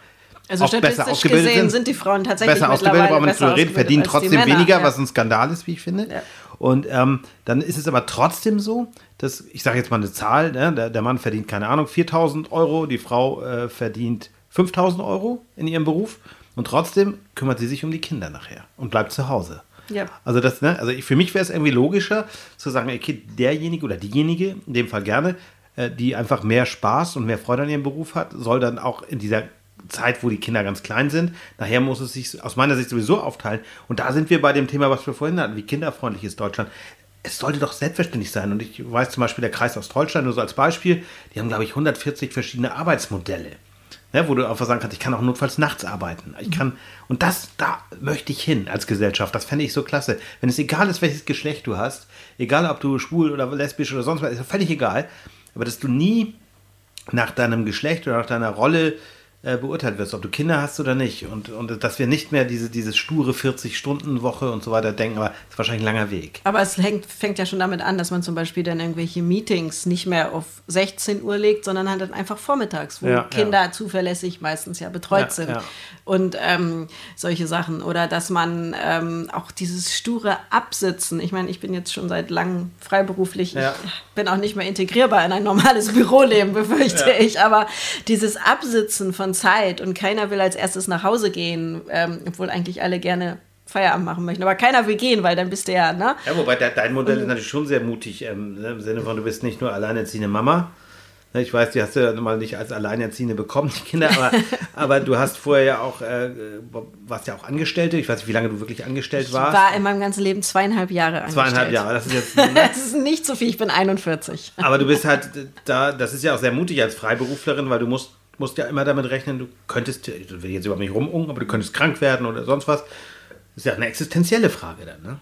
Also auch besser statistisch ausgebildet gesehen sind. sind die Frauen tatsächlich besser ausgebildet, nicht besser drüber reden, verdienen trotzdem Männer, weniger, ja. was ein Skandal ist, wie ich finde. Ja. Und ähm, dann ist es aber trotzdem so, dass, ich sage jetzt mal eine Zahl, ne, der, der Mann verdient, keine Ahnung, 4000 Euro, die Frau äh, verdient 5000 Euro in ihrem Beruf und trotzdem kümmert sie sich um die Kinder nachher und bleibt zu Hause. Ja. Also das, ne, also ich, für mich wäre es irgendwie logischer zu sagen, okay, derjenige oder diejenige, in dem Fall gerne, äh, die einfach mehr Spaß und mehr Freude an ihrem Beruf hat, soll dann auch in dieser Zeit, wo die Kinder ganz klein sind, nachher muss es sich aus meiner Sicht sowieso aufteilen. Und da sind wir bei dem Thema, was wir vorhin hatten, wie kinderfreundlich ist Deutschland. Es sollte doch selbstverständlich sein. Und ich weiß zum Beispiel, der Kreis Ostholstein, nur so als Beispiel, die haben, glaube ich, 140 verschiedene Arbeitsmodelle. Ne, wo du einfach sagen kannst, ich kann auch notfalls nachts arbeiten. Ich kann, und das, da möchte ich hin als Gesellschaft. Das fände ich so klasse. Wenn es egal ist, welches Geschlecht du hast, egal ob du schwul oder lesbisch oder sonst was, ist völlig egal. Aber dass du nie nach deinem Geschlecht oder nach deiner Rolle äh, beurteilt wirst, ob du Kinder hast oder nicht. Und, und dass wir nicht mehr diese, diese sture 40-Stunden-Woche und so weiter denken, aber das ist wahrscheinlich ein langer Weg. Aber es hängt, fängt ja schon damit an, dass man zum Beispiel dann irgendwelche Meetings nicht mehr auf 16 Uhr legt, sondern halt dann einfach vormittags, wo Ja, Kinder zuverlässig meistens ja betreut Ja, sind. ja. Und ähm, solche Sachen. Oder dass man ähm, auch dieses sture Absitzen, ich meine, ich bin jetzt schon seit langem freiberuflich, Ja. ich bin auch nicht mehr integrierbar in ein normales Büroleben, <laughs> befürchte ich. Aber dieses Absitzen von Zeit und keiner will als erstes nach Hause gehen, ähm, obwohl eigentlich alle gerne Feierabend machen möchten. Aber keiner will gehen, weil dann bist du ja, ne? Ja, wobei de dein Modell ist natürlich schon sehr mutig, ähm, ne, im Sinne von, du bist nicht nur alleinerziehende Mama. Ne, Ich weiß, die hast du ja mal nicht als Alleinerziehende bekommen, die Kinder, aber, <laughs> aber du hast vorher ja auch, äh, warst ja auch Angestellte. Ich weiß nicht, wie lange du wirklich angestellt Ich warst. war in meinem ganzen Leben zweieinhalb Jahre angestellt. Zweieinhalb Jahre, das ist jetzt. <laughs> Das ist nicht so viel, ich bin 41. Aber du bist halt da, das ist ja auch sehr mutig als Freiberuflerin, weil du musst, musst ja immer damit rechnen, du könntest, ich will jetzt überhaupt nicht rumungen, aber du könntest krank werden oder sonst was. Das ist ja eine existenzielle Frage dann, ne?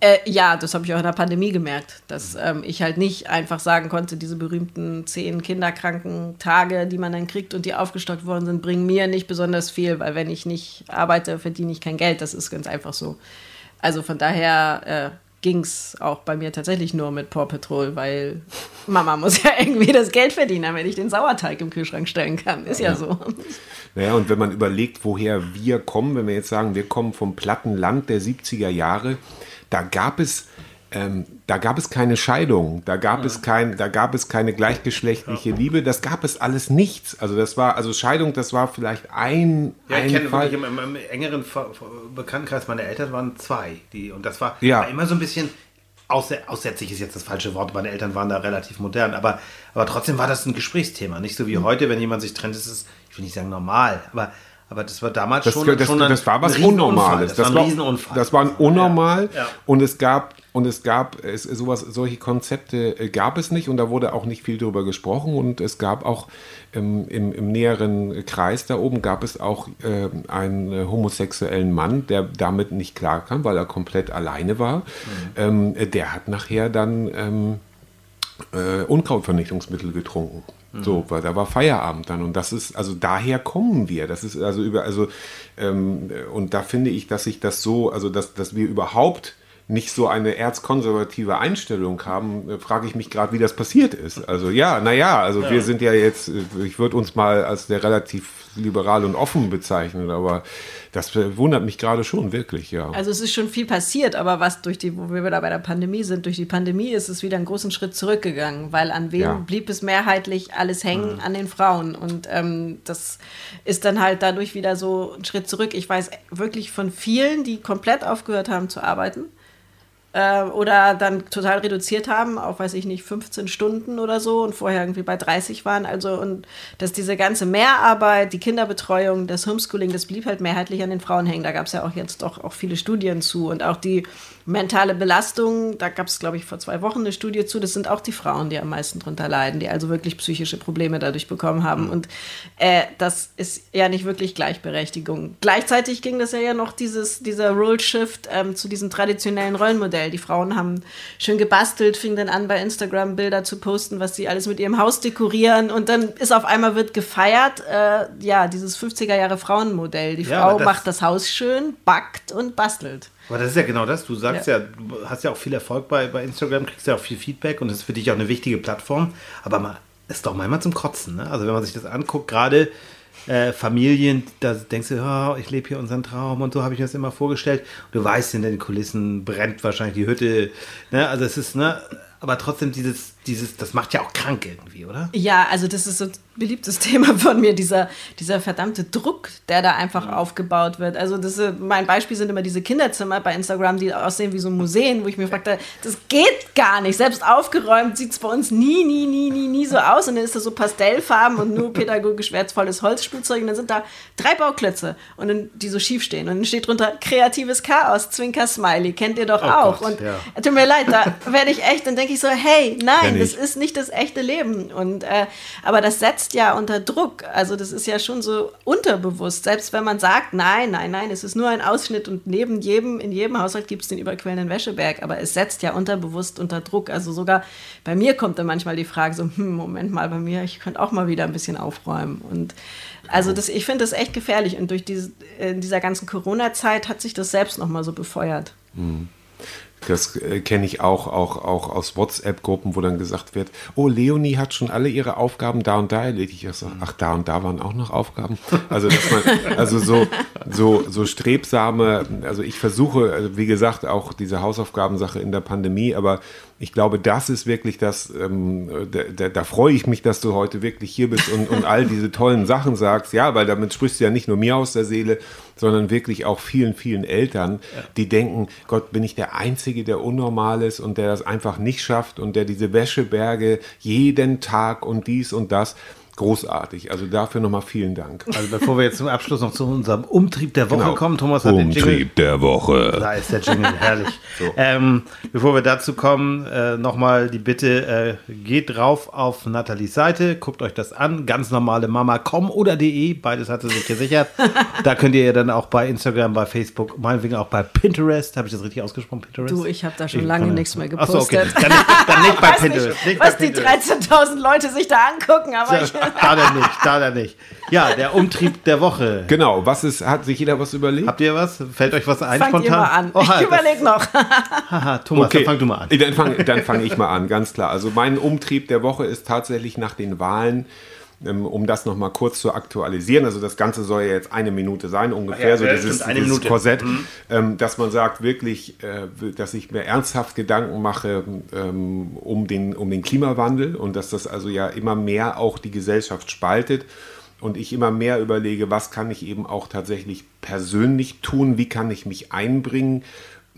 Äh, ja, das habe ich auch in der Pandemie gemerkt, dass ähm, ich halt nicht einfach sagen konnte, diese berühmten zehn Kinderkrankentage, die man dann kriegt und die aufgestockt worden sind, bringen mir nicht besonders viel, weil wenn ich nicht arbeite, verdiene ich kein Geld. Das ist ganz einfach so. Also von daher äh, ging es auch bei mir tatsächlich nur mit Paw Patrol, weil Mama muss ja irgendwie das Geld verdienen, damit ich den Sauerteig im Kühlschrank stellen kann. Ist ja, so. Naja, und wenn man überlegt, woher wir kommen, wenn wir jetzt sagen, wir kommen vom platten Land der 70er Jahre, da gab es, ähm, da gab es keine Scheidung, da gab, es kein, da gab es keine gleichgeschlechtliche Liebe, das gab es alles nichts. Also das war, also Scheidung, das war vielleicht ein, Ja, ich ein kenne Fall. wirklich im, im, engeren Bekanntenkreis, meine Eltern waren zwei. Die, und das war, Ja. war immer so ein bisschen, aussä aussätzlich ist jetzt das falsche Wort, meine Eltern waren da relativ modern, aber, aber trotzdem war das ein Gesprächsthema. Nicht so Mhm. wie heute, wenn jemand sich trennt, ist es, ich will nicht sagen normal, aber, aber das war damals Das, schon, das, schon ein, das war was. Unnormales. Das, war ein Riesenunfall. Das war ein Unnormal. Ja, ja. Und es gab, und es gab, es, sowas, solche Konzepte äh, gab es nicht und da wurde auch nicht viel drüber gesprochen und es gab auch ähm, im, im näheren Kreis da oben gab es auch ähm, einen äh, homosexuellen Mann, der damit nicht klarkam, weil er komplett alleine war. Ähm, äh, der hat nachher dann ähm, äh, Unkrautvernichtungsmittel getrunken. So, weil da war Feierabend dann und das ist, also daher kommen wir. Das ist also über, also ähm, und da finde ich, dass sich das so, also dass, dass wir überhaupt nicht so eine erzkonservative Einstellung haben, äh, frage ich mich gerade, wie das passiert ist. Also ja, naja, also ja. wir sind ja jetzt, äh, ich würde uns mal als der relativ liberal und offen bezeichnen, aber das wundert mich gerade schon wirklich, ja. Also es ist schon viel passiert, aber was durch die, wo wir da bei der Pandemie sind, durch die Pandemie ist es wieder einen großen Schritt zurückgegangen, weil an wem ja. blieb es mehrheitlich alles hängen mhm. an den Frauen und ähm, das ist dann halt dadurch wieder so ein Schritt zurück. Ich weiß wirklich von vielen, die komplett aufgehört haben zu arbeiten äh, oder dann total reduziert haben auf, weiß ich nicht, 15 Stunden oder so und vorher irgendwie bei 30 waren. Also, und dass diese ganze Mehrarbeit, die Kinderbetreuung, das Homeschooling, das blieb halt mehrheitlich an den Frauen hängen. Da gab es ja auch jetzt doch auch viele Studien zu und auch die mentale Belastung, da gab es, glaube ich, vor zwei Wochen eine Studie zu, das sind auch die Frauen, die am meisten drunter leiden, die also wirklich psychische Probleme dadurch bekommen haben. Mhm. Und äh, das ist ja nicht wirklich Gleichberechtigung. Gleichzeitig ging das ja, ja noch dieses, dieser Role-Shift ähm, zu diesem traditionellen Rollenmodell. Die Frauen haben schön gebastelt, fingen dann an, bei Instagram Bilder zu posten, was sie alles mit ihrem Haus dekorieren. Und dann ist auf einmal wird gefeiert, äh, ja, dieses 50er Jahre Frauenmodell. Die ja, Frau das macht das Haus schön, backt und bastelt. Aber das ist ja genau das. Du sagst ja, ja du hast ja auch viel Erfolg bei, bei Instagram, kriegst ja auch viel Feedback und das ist für dich auch eine wichtige Plattform. Aber mal, ist doch manchmal zum Kotzen. Ne? Also wenn man sich das anguckt, gerade äh, Familien, da denkst du, oh, ich lebe hier unseren Traum und so habe ich mir das immer vorgestellt. Du weißt, in den Kulissen brennt wahrscheinlich die Hütte. Ne? Also es ist, ne, aber trotzdem dieses, dieses, das macht ja auch krank irgendwie, oder? Ja, also das ist so beliebtes <laughs> Thema von mir, dieser, dieser verdammte Druck, der da einfach mhm. aufgebaut wird. Also das, mein Beispiel sind immer diese Kinderzimmer bei Instagram, die aussehen wie so Museen, wo ich mir fragte, das geht gar nicht. Selbst aufgeräumt sieht es bei uns nie, nie, nie, nie, nie so aus. Und dann ist da so Pastellfarben und nur <laughs> pädagogisch wertvolles Holzspielzeug. Und dann sind da drei Bauklötze, und dann, die so schief stehen. Und dann steht drunter kreatives Chaos, Zwinker Smiley. Kennt ihr doch oh auch. Gott, und ja. tut mir leid, da <laughs> werde ich echt, dann denke ich so, hey, nein, das ist nicht das echte Leben. Und äh, aber das setzt setzt ja unter Druck. Also das ist ja schon so unterbewusst. Selbst wenn man sagt, nein, nein, nein, es ist nur ein Ausschnitt und neben jedem, in jedem Haushalt gibt es den überquellenden Wäscheberg, aber es setzt ja unterbewusst unter Druck. Also sogar bei mir kommt dann manchmal die Frage so, hm, Moment mal, bei mir, ich könnte auch mal wieder ein bisschen aufräumen. Und also das, ich finde das echt gefährlich. Und durch diese, in dieser ganzen Corona-Zeit hat sich das selbst nochmal so befeuert. Mhm. Das äh, kenne ich auch, auch, auch aus WhatsApp-Gruppen, wo dann gesagt wird, oh, Leonie hat schon alle ihre Aufgaben da und da erledigt. Ich sage, ach, da und da waren auch noch Aufgaben. Also, dass man, also so, so, so strebsame, also ich versuche, also wie gesagt, auch diese Hausaufgabensache in der Pandemie, aber ich glaube, das ist wirklich das, ähm, da, da, da, freue ich mich, dass du heute wirklich hier bist und, und all diese tollen Sachen sagst. Ja, weil damit sprichst du ja nicht nur mir aus der Seele, sondern wirklich auch vielen, vielen Eltern, ja. die denken, Gott, bin ich der Einzige, der unnormal ist und der das einfach nicht schafft und der diese Wäscheberge jeden Tag und dies und das großartig. Also dafür nochmal vielen Dank. Also bevor wir jetzt zum Abschluss noch zu unserem Umtrieb der Woche genau. kommen, Thomas hat Umtrieb den Jingle. der Woche. Da ist der Jingle, herrlich. <laughs> So. Ähm, bevor wir dazu kommen, äh, nochmal die Bitte, äh, geht drauf auf Nathalies Seite, guckt euch das an, ganz normale Mama.com oder de, beides hat sie sich gesichert. <laughs> da könnt ihr ja dann auch bei Instagram, bei Facebook, meinetwegen auch bei Pinterest, habe ich das richtig ausgesprochen, Pinterest? Du, ich habe da schon ich lange nichts mehr gepostet. Achso, okay. Dann, dann nicht <laughs> bei Pinterest. Nicht, was die 13.000 Leute sich da angucken, aber ich da dann nicht, da dann nicht. Ja, der Umtrieb der Woche. Genau, was ist, hat sich jeder was überlegt? Habt ihr was? Fällt euch was ein Fangt spontan? Ihr mal an. Oh, ich überlege noch. <laughs> Haha, Thomas, okay. dann fang du mal an. Dann fange fang ich mal an, ganz klar. Also mein Umtrieb der Woche ist tatsächlich nach den Wahlen um das nochmal kurz zu aktualisieren. Also das Ganze soll ja jetzt eine Minute sein, ungefähr, ja, so dieses, dieses Minute. Korsett, mhm. Ähm, dass man sagt wirklich, äh, dass ich mir ernsthaft Gedanken mache ähm, um, den, um den Klimawandel und dass das also ja immer mehr auch die Gesellschaft spaltet und ich immer mehr überlege, was kann ich eben auch tatsächlich persönlich tun, wie kann ich mich einbringen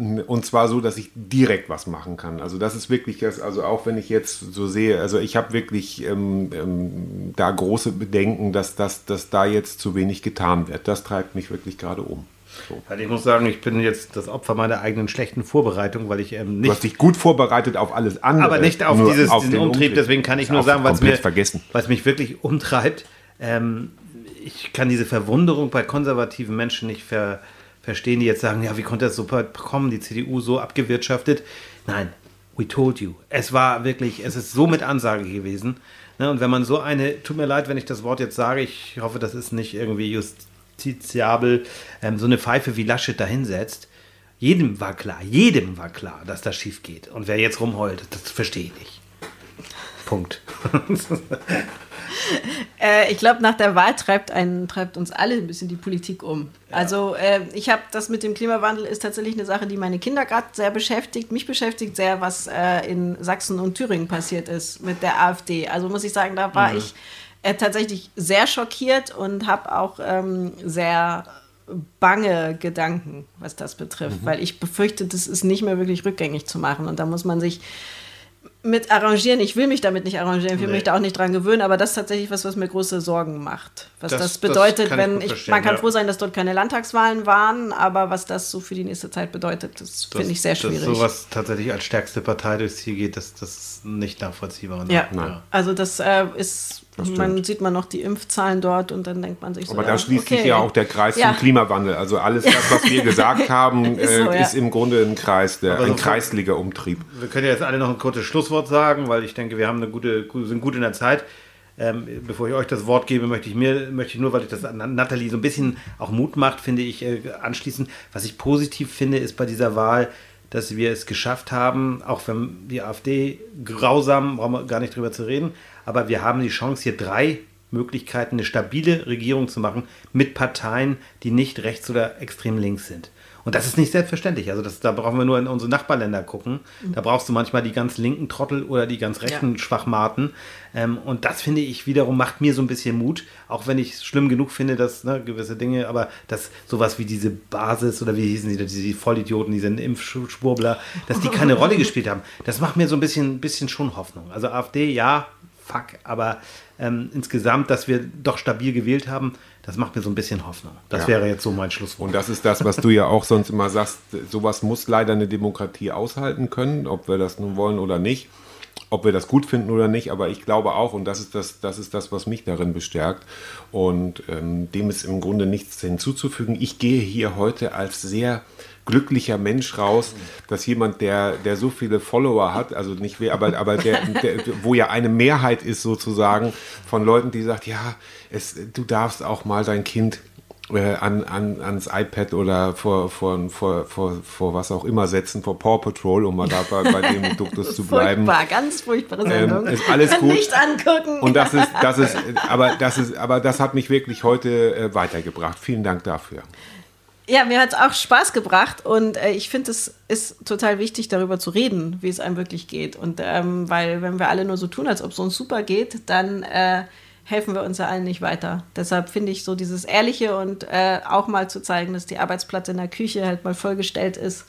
und zwar so, dass ich direkt was machen kann. Also das ist wirklich das, also auch wenn ich jetzt so sehe, also ich habe wirklich ähm, ähm, da große Bedenken, dass, das, dass da jetzt zu wenig getan wird. Das treibt mich wirklich gerade um. So. Also ich muss sagen, ich bin jetzt das Opfer meiner eigenen schlechten Vorbereitung, weil ich ähm, nicht. Du hast dich gut vorbereitet auf alles andere. Aber nicht auf dieses, auf diesen Umtrieb, Umtrieb, deswegen kann ich nur sagen, was mir, vergessen. was mich wirklich umtreibt. Ähm, ich kann diese Verwunderung bei konservativen Menschen nicht ver verstehen, die jetzt sagen, ja, wie konnte das so kommen, die CDU so abgewirtschaftet. Nein, we told you. Es war wirklich, es ist so mit Ansage gewesen. Ne? Und wenn man so eine, tut mir leid, wenn ich das Wort jetzt sage, ich hoffe, das ist nicht irgendwie justiziabel, ähm, so eine Pfeife wie Laschet dahinsetzt, Jedem war klar, jedem war klar, dass das schief geht. Und wer jetzt rumheult, das verstehe ich nicht. Punkt. <laughs> <laughs> Äh, ich glaube, nach der Wahl treibt, einen, treibt uns alle ein bisschen die Politik um. Also äh, ich habe das mit dem Klimawandel ist tatsächlich eine Sache, die meine Kinder gerade sehr beschäftigt. Mich beschäftigt sehr, was äh, in Sachsen und Thüringen passiert ist mit der AfD. Also muss ich sagen, da war ich äh, tatsächlich sehr schockiert und habe auch ähm, sehr bange Gedanken, was das betrifft, weil ich befürchte, das ist nicht mehr wirklich rückgängig zu machen und da muss man sich mit arrangieren. Ich will mich damit nicht arrangieren, ich will Nee. mich da auch nicht dran gewöhnen, aber das ist tatsächlich was, was mir große Sorgen macht. Was Das- das, das bedeutet, ich wenn ich, verstehen, man kann ja. froh sein, dass dort keine Landtagswahlen waren, aber was das so für die nächste Zeit bedeutet, das, finde ich sehr schwierig. Dass sowas tatsächlich als stärkste Partei durchs Ziel geht, das, das ist nicht nachvollziehbar. ne? ja, Nein. also das äh, ist, stimmt. man sieht man noch die Impfzahlen dort und dann denkt man sich so, Aber ja, da schließt sich okay. ja auch der Kreis Ja. zum Klimawandel. Also alles das, was wir gesagt <laughs> haben, Ist äh, so, ja. ist im Grunde ein Kreis, der, Aber ein so- kreislicher Umtrieb. Wir können ja jetzt alle noch ein kurzes Schlusswort sagen, weil ich denke, wir haben eine gute, gu- sind gut in der Zeit. Ähm, bevor ich euch das Wort gebe, möchte ich mir, möchte ich nur, weil ich das an Nathalie so ein bisschen auch Mut macht, finde ich, äh, anschließen. Was ich positiv finde, ist bei dieser Wahl, dass wir es geschafft haben, auch wenn die AfD grausam, brauchen wir gar nicht drüber zu reden, aber wir haben die Chance, hier drei Möglichkeiten, eine stabile Regierung zu machen mit Parteien, die nicht rechts oder extrem links sind. Und das ist nicht selbstverständlich. Also das, da brauchen wir nur in unsere Nachbarländer gucken. Da brauchst du manchmal die ganz linken Trottel oder die ganz rechten Ja. Schwachmaten. Ähm, und das finde ich wiederum macht mir so ein bisschen Mut, auch wenn ich es schlimm genug finde, dass ne, gewisse Dinge, aber dass sowas wie diese Basis oder wie hießen sie, diese die Vollidioten, diese Impfschwurbler, dass die keine Rolle gespielt haben, das macht mir so ein bisschen, bisschen schon Hoffnung. Also AfD, ja, fuck, aber ähm, insgesamt, dass wir doch stabil gewählt haben, das macht mir so ein bisschen Hoffnung. Das Ja. wäre jetzt so mein Schlusswort. Und das ist das, was du ja auch sonst immer sagst, sowas muss leider eine Demokratie aushalten können, ob wir das nun wollen oder nicht, ob wir das gut finden oder nicht, aber ich glaube auch, und das ist das, das, ist das was mich darin bestärkt, und ähm, dem ist im Grunde nichts hinzuzufügen. Ich gehe hier heute als sehr glücklicher Mensch raus, dass jemand, der, der so viele Follower hat, also nicht wer, aber, aber der, der, wo ja eine Mehrheit ist sozusagen von Leuten, die sagt, ja, es, du darfst auch mal dein Kind äh, an, an, ans iPad oder vor, vor, vor, vor, vor was auch immer setzen, vor Paw Patrol, um mal da bei, bei dem <laughs> Duktus zu bleiben. Furchtbar, ganz furchtbare Sendung. ist alles gut. Nicht angucken. Und das ist, das ist, aber das ist, aber das hat mich wirklich heute äh, weitergebracht. Vielen Dank dafür. Ja, mir hat es auch Spaß gebracht und äh, ich finde, es ist total wichtig, darüber zu reden, wie es einem wirklich geht. Und ähm, weil, wenn wir alle nur so tun, als ob es uns super geht, dann äh, helfen wir uns ja allen nicht weiter. Deshalb finde ich so dieses Ehrliche und äh, auch mal zu zeigen, dass die Arbeitsplatte in der Küche halt mal vollgestellt ist.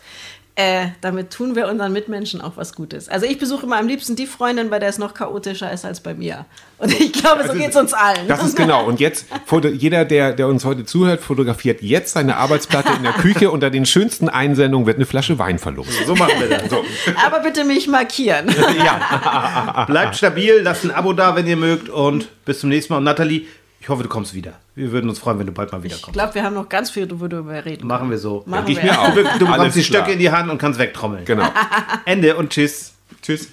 Äh, damit tun wir unseren Mitmenschen auch was Gutes. Also ich besuche immer am liebsten die Freundin, bei der es noch chaotischer ist als bei mir. Und ich glaube, so geht es uns allen. Das ist genau. Und jetzt, jeder, der, der uns heute zuhört, fotografiert jetzt seine Arbeitsplatte in der Küche. Unter den schönsten Einsendungen wird eine Flasche Wein verlost. So machen wir das. So. Aber bitte mich markieren. Ja. Bleibt stabil, lasst ein Abo da, wenn ihr mögt und bis zum nächsten Mal. Und Nathalie, ich hoffe, du kommst wieder. Wir würden uns freuen, wenn du bald mal Ich wiederkommst. glaube, wir haben noch ganz viel, worüber wir reden. Machen wir so. Machen ich wir. mir auch. Du, bekommst Alles die Stöcke in die Hand und kannst wegtrommeln. Genau. <laughs> Ende und tschüss. Tschüss.